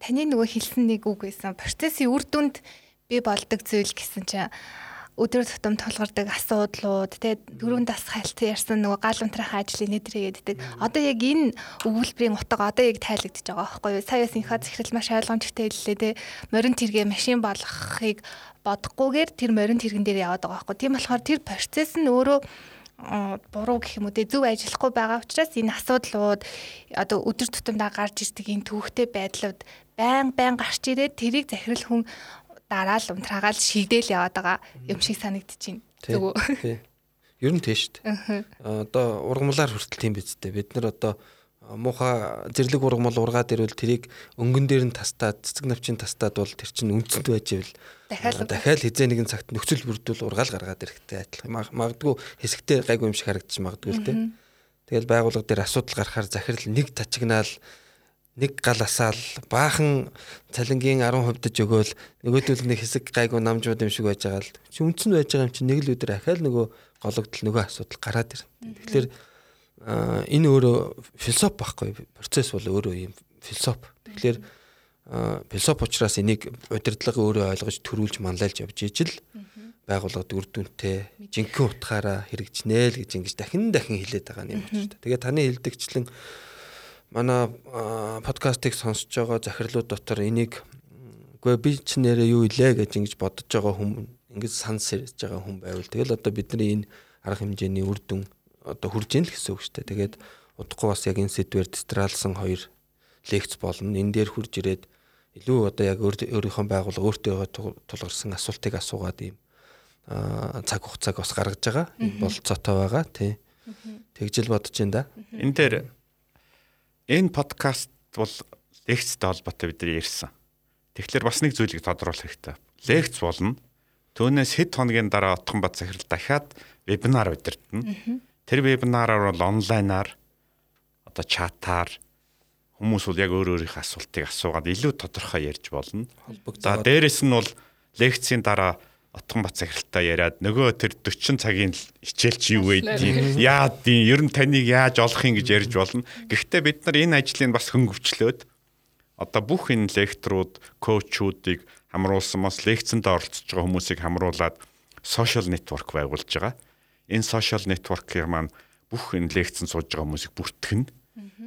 Таны нөгөө хэлсэн нэг үг байсан. Процессын үр дүнд би болдог зүйл гэсэн чинь өдөр тутам тулгардаг асуудлууд тэгээ дөрөв дас хайлт ярьсан нөгөө гал унтрахын ажлын нэдрээ гэдэг. Одоо яг энэ өгүүлбэрийн утга одоо яг тайлагдчихж байгаа байхгүй юу? Сая синхаа захирал маш ойлгомжтой хэллээ те. Морин тэргээ машин болгохыг бодохгүйгээр тэр морин тэргэн дээр яваад байгаа байхгүй. Тийм болохоор тэр процесс нь өөрөө буруу гэх юм уу те зөв ажиллахгүй байгаа учраас энэ асуудлууд одоо өдөр тутамдаа гарч ирдэг энэ төвхтэй байдлууд байн байн гарч ирээд тэрийг захирал хүн дараа л унтраагаал шигдээл яваад байгаа юм шиг санагдчихэв. Зүг үү? Тий. Ер нь тий шүү дээ. Одоо ургамлаар хүртэл тийм биз дээ. Бид нар одоо муухай зэрлэг ургамал ургаад ирвэл тэрийг өнгөн дээр нь тастаад цэцэг навчин тастаад бол тэр чинь үнцэнд байж ивэл дахиад дахиад хизээ нэгэн цагт нөхцөл бүрдүүл ургаал гаргаад ирэхтэй адилхан. Магадгүй хэсэгтээ гайгүй юм шиг харагдчих магадгүй л дээ. Тэгэл байгууллага дээр асуудал гарахаар захирал нэг тачигнаал нэг гал асаал баахан цалингийн 10% дэж өгөөл нөгөөдөл нэг хэсэг гайгүй намжууд юм шиг байж байгаа л чи үндсэн байж байгаа юм чи нэг л өдөр ахаал нөгөө гологдол нөгөө асуудал гараад ирнэ. Тэгэхээр энэ өөрөө философи байхгүй процесс бол өөрөө юм философи. Тэгэхээр философи учраас энийг удирдлагын өөрөө ойлгож төрүүлж манлайлж явж ижил байгууллагад үр дүнтэй жинхэнэ утгаараа хэрэгжнэ л гэж ингэж дахин дахин хэлээд байгаа юм байна. Тэгээ таны хэлдэгчлэн манай подкастыг сонсож байгаа захирлууд дотор энийг үгүй би ч нэрээ юу илээ гэж ингэж бодож байгаа хүн ингэж санс ирж байгаа хүн байвал тэгэл одоо бидний энэ арга хэмжээний үр дүн одоо хүрж ийн л гэсэн үг шүү дээ. Тэгээд удахгүй бас яг энэ сэдвээр дистралсан хоёр лекц болно. Энэ дээр хурж ирээд илүү одоо яг өөрийнхөө байгууллага өөртөө тулгарсан асуултыг асуугаад ийм цаг хугацааг бас гаргаж байгаа. Болцоотой байгаа тий. Тэгжил бодож байна да. Энэ дээр энэ подкаст бол лекцтэй холбоотой бид нар ярьсан. Тэгэхээр бас нэг зүйлийг тодруулах хэрэгтэй. Лекц болно. Түүнээс хэд хоногийн дараа Отгонбат захирал дахиад вебинар удирдна. Тэр вебинараар бол онлайнаар одоо чатаар хүмүүс бол яг өөр өөрийнхөө асуултыг асуугаад илүү тодорхой ярьж болно. За дээрэс нь бол лекцийн дараа Отгон бат захиралтай яриад нөгөө тэр 40 цагийн хичээл чи юу байдгийг яад тийм ер нь таныг яаж олох юм гэж ярьж болно. Гэхдээ бид нар энэ ажлыг бас хөнгөвчлөөд одоо бүх энэ лекторууд, коучуудыг хамруулсан бас лекцэнд оролцож байгаа хүмүүсийг хамруулад social network байгуулж байгаа. Энэ social network-ийг маань бүх энэ лекцэн сууж байгаа хүмүүсийг бүртгэн.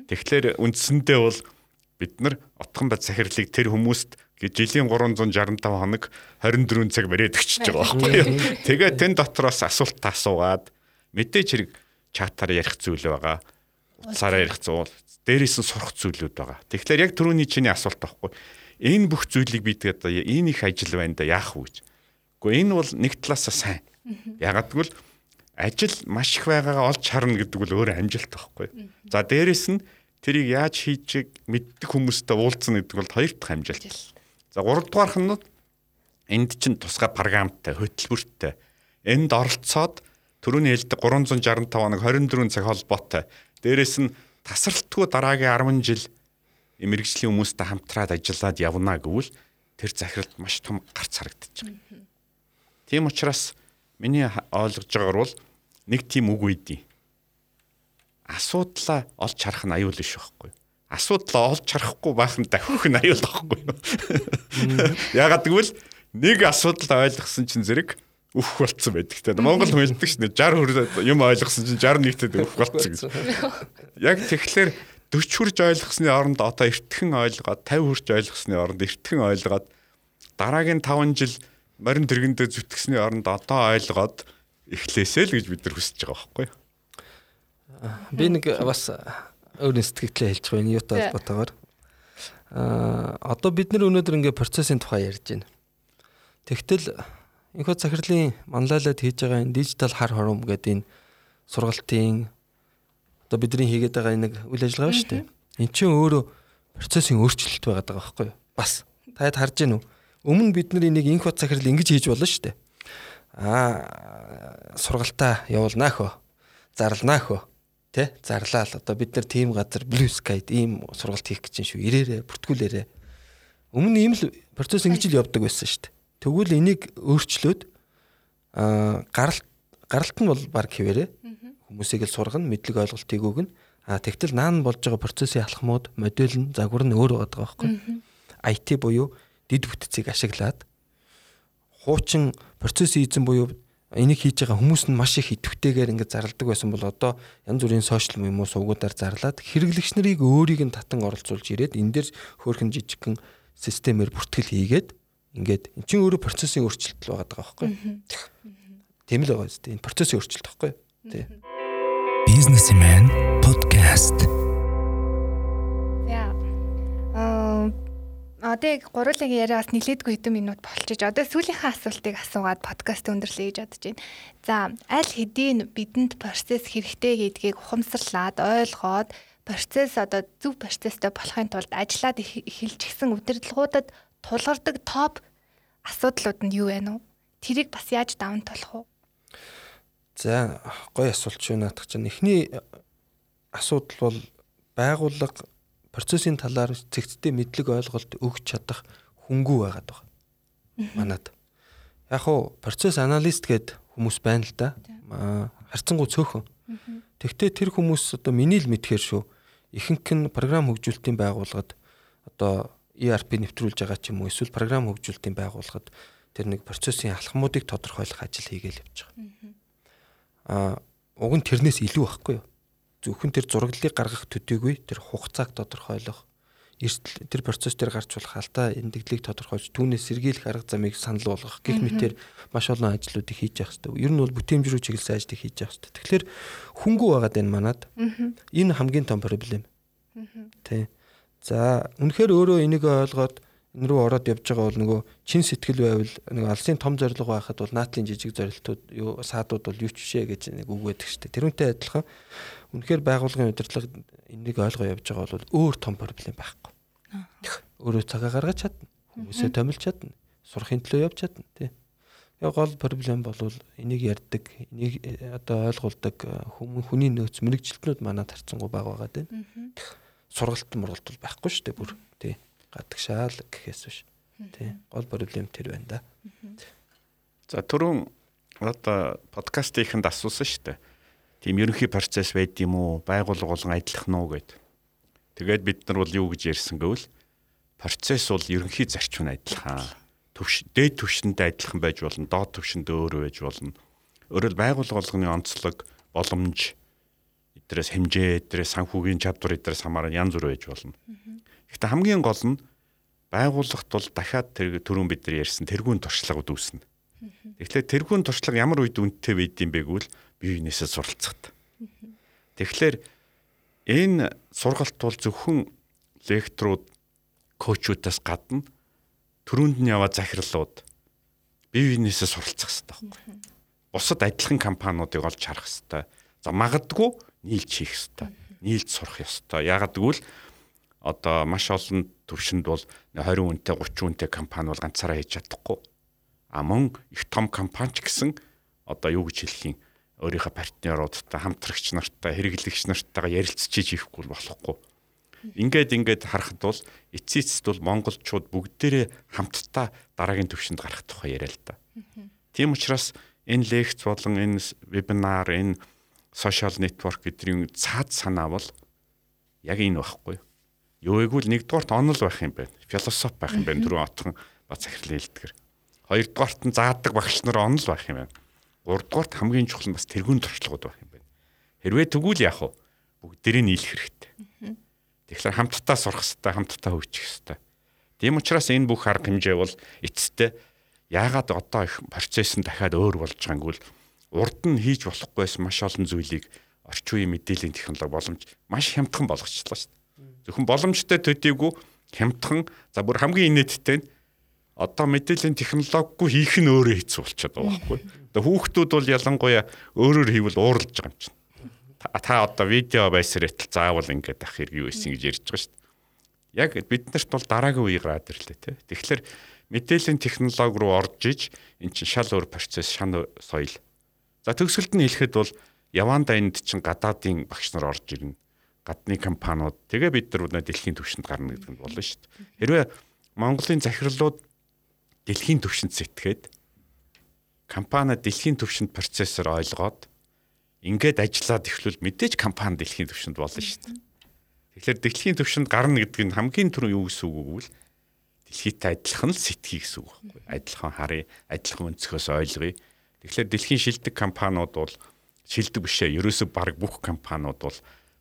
Тэгэхээр үндсэндээ бол бид нар отхон бат захирлыг тэр хүмүүст жилийн 365 хоног 24 цаг бариад өгчөж байгаа байхгүй юу. Тэгээд тэн дотроос асуулт асуугаад мэдээж хэрэг чатаар ярих зүйл байгаа. Утсаараа ярих зүйл, дээрээс нь сурах зүйлүүд байгаа. Тэгэхээр яг түрүүний чиний асуулт байхгүй. Энэ бүх зүйлийг би тэгээд энэ их ажил байна да яах вэ гэж. Гэхдээ энэ бол нэг талаасаа сайн. Ягаад гэвэл ажил маш их байгаагаа олж харна гэдэг бол өөрөө амжилт байхгүй. За дээрэс нь тэрийг яаж хийж мэддэг хүмүүстэй уулзна гэдэг бол хоёр дахь амжилт. За 3 дугаарх нь энд чинь тусгай програмтай, хөтөлбөртэй. Энд оролцоод төрөний хэлдэг 365 хоног 24 цаг холбоотой. Дээрээс нь тасралтгүй дараагийн 10 жил мэрэгжлийн хүмүүстэй хамтраад ажиллаад явна гэвэл тэр захиралд маш том гарц байгаа. Тийм учраас миний ойлгож байгаагаар бол нэг тийм үг үйдий. Асуудлаа олж харах нь аюул биш байхгүй асуудлаа олж харахгүй байх нь давхих нь аюул байхгүй юу. Ягаад гэвэл нэг асуудал ойлгосон чинь зэрэг өөх болцсон байдаг те. Монгол хэлдэг шнэ 60 юм ойлгосон чинь 61-т өөх болцсон гэж. Яг тэгэхээр 40 хүрж ойлгосны оронд одоо эртхэн ойлгоод 50 хүрж ойлгосны оронд эртхэн ойлгоод дараагийн 5 жил морин тэргэндээ зүтгэсний оронд одоо ойлгоод эхлэсэй л гэж бид нар хүсэж байгаа байхгүй юу. Би нэг бас өөрийн сэтгэлдээ хэлж байгаа энэ юутай холбоотойгоор аа одоо бид нар өнөөдөр ингээ процессын тухай ярьж байна. Тэгтэл энэхүү захирлын манлайлаад хийж байгаа энэ дижитал хар хором гэдэг энэ сургалтын одоо бидний хийгээд байгаа нэг үйл ажиллагаа шүү дээ. Энд чинь өөрөө процессын өөрчлөлт байгаад байгаа байхгүй юу? Бас таад харж гин үү? Өмнө бид нар энийг инх бат захирал ингэж хийж болно шүү дээ. Аа сургалтаа явуулнаа хөө. Зарлнаа хөө Тэ зарлаа л одоо бид нар тийм газар Blue Sky-д ийм сургалт хийх гэж шүү. Ирээрээ, бүртгүүлээрээ. Өмнө ийм л процесс ингэж л явдаг байсан шүү дээ. Тэгвэл энийг өөрчлөөд аа гаралт гаралт нь бол баг хിവэрэ. Хүмүүсийг л сургана, мэдлэг ойлголтыг өгнө. А тэгтэл наан болж байгаа процессын алхмууд, модель нь, загвар нь өөр байгаа байхгүй. IT буюу дид бүтцийг ашиглаад хуучин процессын эзэн буюу энийг хийж байгаа хүмүүс нь маш их идэвхтэйгээр ингээд зарладаг байсан бол одоо янз бүрийн сошиал юм уу сувгуудаар зарлаад хэрэглэгч нарыг өөрийг нь татан оролцуулж ирээд энэ дээр хөөрхөн жижигхэн системээр бүртгэл хийгээд ингээд эн чинь өөрөө процессын өөрчлөлт л байгаа байхгүй. Тийм л байгаа зү. Энэ процессын өөрчлөлт байхгүй. Тий. Businessman podcast Одоо яг гурлын яриа бас нилээдгүй хэдэн минут болчихж одоо сүүлийнхээ асуултыг асуугаад подкаст өндөрлөе гэж бодож байна. За аль хэдийн бидэнд процесс хэрэгтэй гэдгийг ухамсарлаад ойлгоод процесс одоо зөв процесстэй болохын тулд ажиллаад эхэлж гисэн удирдлагуудад тулгардаг топ асуудлууд нь юу вэ нү? Тэрийг бас яаж даван тулах вэ? За гоё асуулт шүү наадах чинь. Эхний асуудал бол байгууллага процессын талаар цэгцтэй мэдлэг ойлголт өгч чадах хөнгүү байгаад байгаа. Манад. Яг хуу процесс аналист гээд хүмүүс байна л да. Харцангуй цөөхөн. Тэгтээ тэр хүмүүс одоо миний л мэдхээр шүү. Ихэнх нь програм хөгжүүлэлтийн байгууллагад одоо ERP нэвтрүүлж байгаа ч юм уу эсвэл програм хөгжүүлэлтийн байгууллагад тэр нэг процессын алхмуудыг тодорхойлох ажил хийгээл явж байгаа. Аа уг нь тэрнээс илүү байхгүй юу? Зөвхөн тэр зураглалыг гаргах төдийгүй тэр хугацааг тодорхойлох эрсдэл тэр процесс дээр гарч болох алдаа эндэгдлийг тодорхойлж түүнээс сэргийлэх арга замыг санал болгох гэх мэтэр маш олон ажлуудыг хийж явах хэрэгтэй. Ер нь бол бүтээмж рүү чиглэсэн ажлыг хийж явах хэрэгтэй. Тэгэхээр хөнгүү байгаад байна манад. Энэ хамгийн том проблем. Тэ. За үнэхээр өөрөө энийг ойлгоод энэ рүү ороод явж байгаа бол нөгөө чин сэтгэл байвал нэг алсын том зорилго байхад бол наатлын жижиг зорилтууд юу саадууд бол юу ч бишээ гэж нэг үг байдаг шүү дээ. Тэрүүнтэй адилхан үнэхээр байгууллагын удирдлага энийг ойлгоо явж байгаа бол өөр том проблем байхгүй. Өөрөө цагаа гаргаж чадна. Хүмүүсээ томилж чадна. Сурахын төлөө явж чадна тий. Яг гол проблем бол энийг ярьдаг, энийг э, одоо ойлгуулдаг э, хүний нөөц мэрэгжилтнүүд манад харцсангуй баг байгаа дээ. Сургалт мургалт бол байхгүй шүү дээ бүр тий гадагшаал гэхээс биш. Тий. Гол проблем тэр байна да. За түрүүн одоо подкастынхэнд асуусан шүү дээ. Тийм ерөнхий процесс байд юм уу? Байгууллага болон ажиллах нь уу гэд. Тэгээд бид нар бол юу гэж ярьсан гэвэл процесс бол ерөнхий зарчим нь адилхан. Төвш дээд түвшиндээ адилхан байж болно, доод түвшинд өөр байж болно. Өөрөөр байгууллага болгоны онцлог, боломж, эдрээс хэмжээ, эдрээс санхүүгийн чадвар эдрээс хамааран янз бүр байж болно. Гэхдээ хамгийн гол нь байгууллагт бол дахиад тэр түрүүн бид нар ярьсан тэргуун туршлага үүснэ. Тэгэхээр тэрхүүн туршлага ямар үед үнэтэй байд юм бэ гэвэл бие биенээсээ суралцахад. Тэгэхээр энэ сургалт бол зөвхөн лекторууд коучуудаас гадна төрөнд нь яваа захирлууд бие биенээсээ суралцах хэрэгтэй байхгүй. Бусад адилхан компаниудыг олж харах хэрэгтэй. За магадгүй нийлж хийх хэрэгтэй. Нийлж сурах ёстой. Яагад гэвэл одоо маш олон төвшөнд бол 20 үнэтэй 30 үнэтэй компани бол ганцаараа хийж чадахгүй А мөн их том компани ч гэсэн одоо юу гэж хэлэх юм өөрийнхөө партнеруудтай хамтрагч нартай хэрэглэгч нартайгаа ярилцчихж ихгүй болохгүй. Ингээд ингээд харахад бол эцээцэд бол монголчууд бүгдээрээ хамтдаа дараагийн төвшөнд гарах тухай яриа л да. Тийм учраас энэ лекц болон энэ вебинар энэ сошиал нэтворк гэдгийн цаад санаа бол яг энэ байхгүй. Юу гэвэл нэгдүгээрт онол байх юм байна. Философи байх юм байна. Түрүү отхон бац захирлын хэлдгэр. Хоёрдугаарт нь заадаг багш нар онл байх юм байна. Гуравдугаарт хамгийн чухал нь бас тэргуун туршлагууд байх юм байна. Хэрвээ тэгвэл яах вэ? Бүгдээрээ нийлэх хэрэгтэй. Тэгэхээр хамтдаа сурах хэрэгтэй, хамтдаа хөгжих хэрэгтэй. Тийм учраас энэ бүх арга хэмжээ бол эцэстээ яагаад одоо их процесс нь дахиад өөр болж байгааг нь урд нь хийж болохгүйс маш олон зүйлийг орчин үеийн мэдээллийн технологи боломж маш хямдхан болгочихлоо шүү дээ. Зөвхөн боломжтой төдийгүй хямдхан за бүр хамгийн инээдтэй нь одоо мэдээллийн технологигүй хийх нь өөрөө хэцүү болчиход байгаа байхгүй. Одоо хүүхдүүд бол ялангуяа өөрөөр хийвэл ууралж байгаа юм чинь. Та одоо видео байсрэтэл заавал ингэж ах хэрэг юу исэн гэж ярьж байгаа шүү дээ. Яг бид нарт бол дараагийн үе гараад ирлээ те. Тэгэхээр мэдээллийн технологи руу орж иж эн чинь шал өөр процесс, шан соёл. За төгсгөлд нь хэлэхэд бол яваанда энд чинь гадаадын багш нар орж ирнэ. Гадны компаниуд тэгээ бид нар дэлхийн түвшинд гарна гэдэг нь болно шүү дээ. Хэрвээ Монголын захирлууд дэлхийн түвшинд сэтгээд компани дэлхийн түвшинд процессор ойлгоод ингээд ажиллаад ихлүүл мэдээж компани дэлхийн түвшинд болно шүү дээ. Тэгэхээр дэлхийн түвшинд гарна гэдэг нь хамгийн түрүү юу гэсэн үг вэ? Дэлхийтэй адилхан л сэтгэе гэсэн үг байхгүй. Адилхан харъя, адилхан өнцгөөс ойлгоё. Тэгэхээр дэлхийн шилдэг компаниуд бол шилдэг бишээ. Ерөөсөө баг бүх компаниуд бол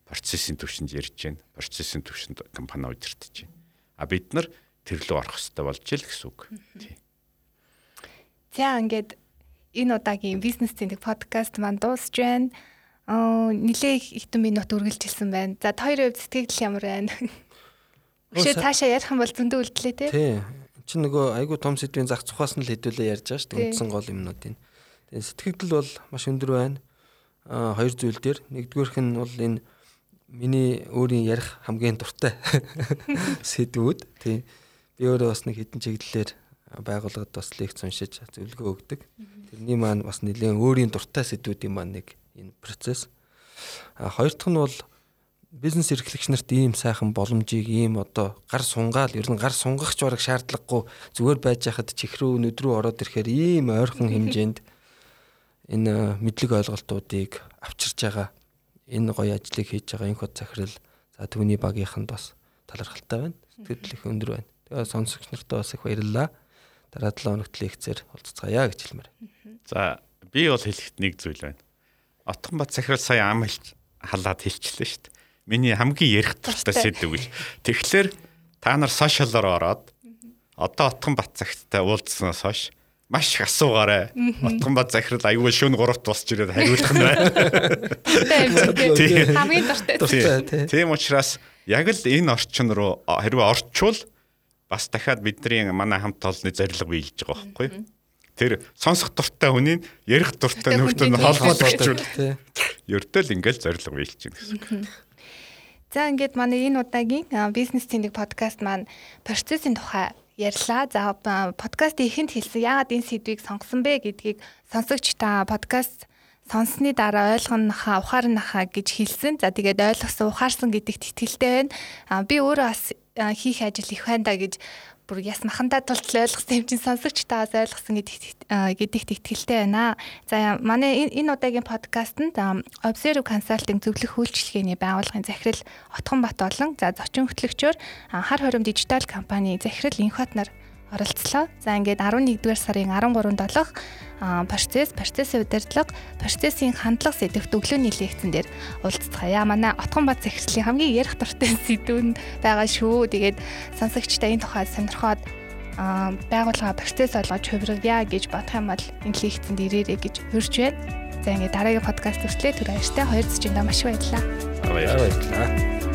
процессын түвшинд ярьж байна. Процессын түвшинд компани удирдах байна. А бид нар тэр лөө орох хэрэгтэй болж ил гэсэн үг. Тийм. За ингээд энэ удаагийн бизнес тэнэг подкаст маань дуусж байна. Аа нилээ их хэдэн минут үргэлжилсэн байна. За хоёрын хувьд сэтгэл ямар байна? Үшээ цаашаа ярих юм бол зөндөө үлдлээ тий. Тий. Чи нөгөө айгуу том сэдвийн зах цухаас нь л хэдүүлээ ярьж байгаа шүү дээ. Үндсэн гол юмнуудын. Тэгээ сэтгэл бол маш өндөр байна. Аа хоёр зүйл дээр нэгдүгээрх нь бол энэ миний өөрийн ярих хамгийн дуртай сэдвүүд тий би өөрөө бас нэг хідэн чиглэлээр байгууллагад бас лекц уншиж зөвлөгөө өгдөг. Тэрний маань бас нэлээд өөрийн дуртай сэдвүүдийн маань нэг энэ процесс. А хоёр дахь нь бол бизнес эрхлэгч нарт ийм сайхан боломжийг ийм одоо гар сунгаал ер нь гар сунгахч бараг шаардлагагүй зүгээр байж хахад чихрүү нүдрүү ороод ирэхээр ийм ойрхон хэмжээнд энэ мэдлэг ойлголтуудыг авчирч байгаа энэ гоё ажлыг хийж байгаа энэ хот захирал за түүний багийнх нь бас талархалтай байна. Сэтгэл их өндөр байна. Тэгээ сонсогч нартаа бас их баярлалаа. Дараа 7 хоногт лекцээр уулзцгаая гэж хэлмээр. За би бол хэлэхэд нэг зүйл байна. Отгонбат захирал сая ам халаад хэлчихлээ шүү дээ. Миний хамгийн ярих дуртай сэдв гэж. Тэгэхээр та нар сошиалоор ороод одоо Отгонбат цагттай уулзсанаас хойш маш их асуугаарай. Отгонбат захирал аюул шөнө 3-т босч ирээд хариулах нь байна. Хамгийн дуртай. Тийм учраас яг л энэ орчин руу хэрвээ орчвол бас дахиад бидний манай хамт олонны зорилго биелж байгаа байхгүй тэр сонсох дуртай хүний ярих дуртай нөхдөд холбоотойчул ердөө л ингээл зорилго биелж байна гэсэн. За ингээд манай энэ удаагийн бизнес тэнэг подкаст маань процессын тухай ярьлаа. За подкастын эхэнд хэлсэн яагаад энэ сэдвийг сонгосон бэ гэдгийг сонсогч та подкаст сонссны дараа ойлгоноха ухаарнаха гэж хэлсэн. За тэгээд ойлгосон ухаарсан гэдэгт итгэлтэй байна. Би өөрөө бас хийх ажил их байна да гэж бүр яс махандаа тултал ойлгосон юм чинь сонсогчтоос ойлгосон гэдэгт итгэлтэй байна. За манай энэ удаагийн подкастт Observe Consulting зөвлөх үйлчилгээний байгууллагын захирал Отгонбат болон за зочин хөтлөгчөөр хар хором дижитал компани захирал Инхот нар оролцлоо. За ингээд 11-р сарын 13-нд олох процесс, процессын удирдлага, процессын хандлага сэдвт өглөөний лекцэн дээр уулзцгаая. Манай Отгонбат захирлын хамгийн ярих дуртай сэдвүүнд байгаа шүү. Тэгээд сонсогчдаа энэ тухай сонирхоод байгууллага процесс олгож хувиргая гэж бодох юм бол энэ лекцэнд ирээрэй гэж хурж байна. За ингээд дараагийн подкаст хүртлээ түр баяртай хоёр зүчиндээ маш баярлалаа. Баярлалаа.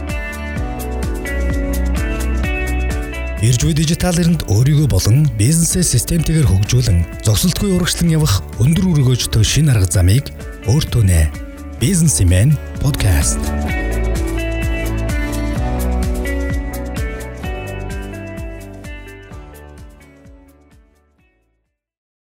Ирж буй дижитал эринд өөрийгөө болон бизнесээ системтэйгээр хөгжүүлэн зогсолтгүй урагшлан явах өндөр өргөөжтэй шин арга замыг өөртөө нэ. Бизнесмен подкаст.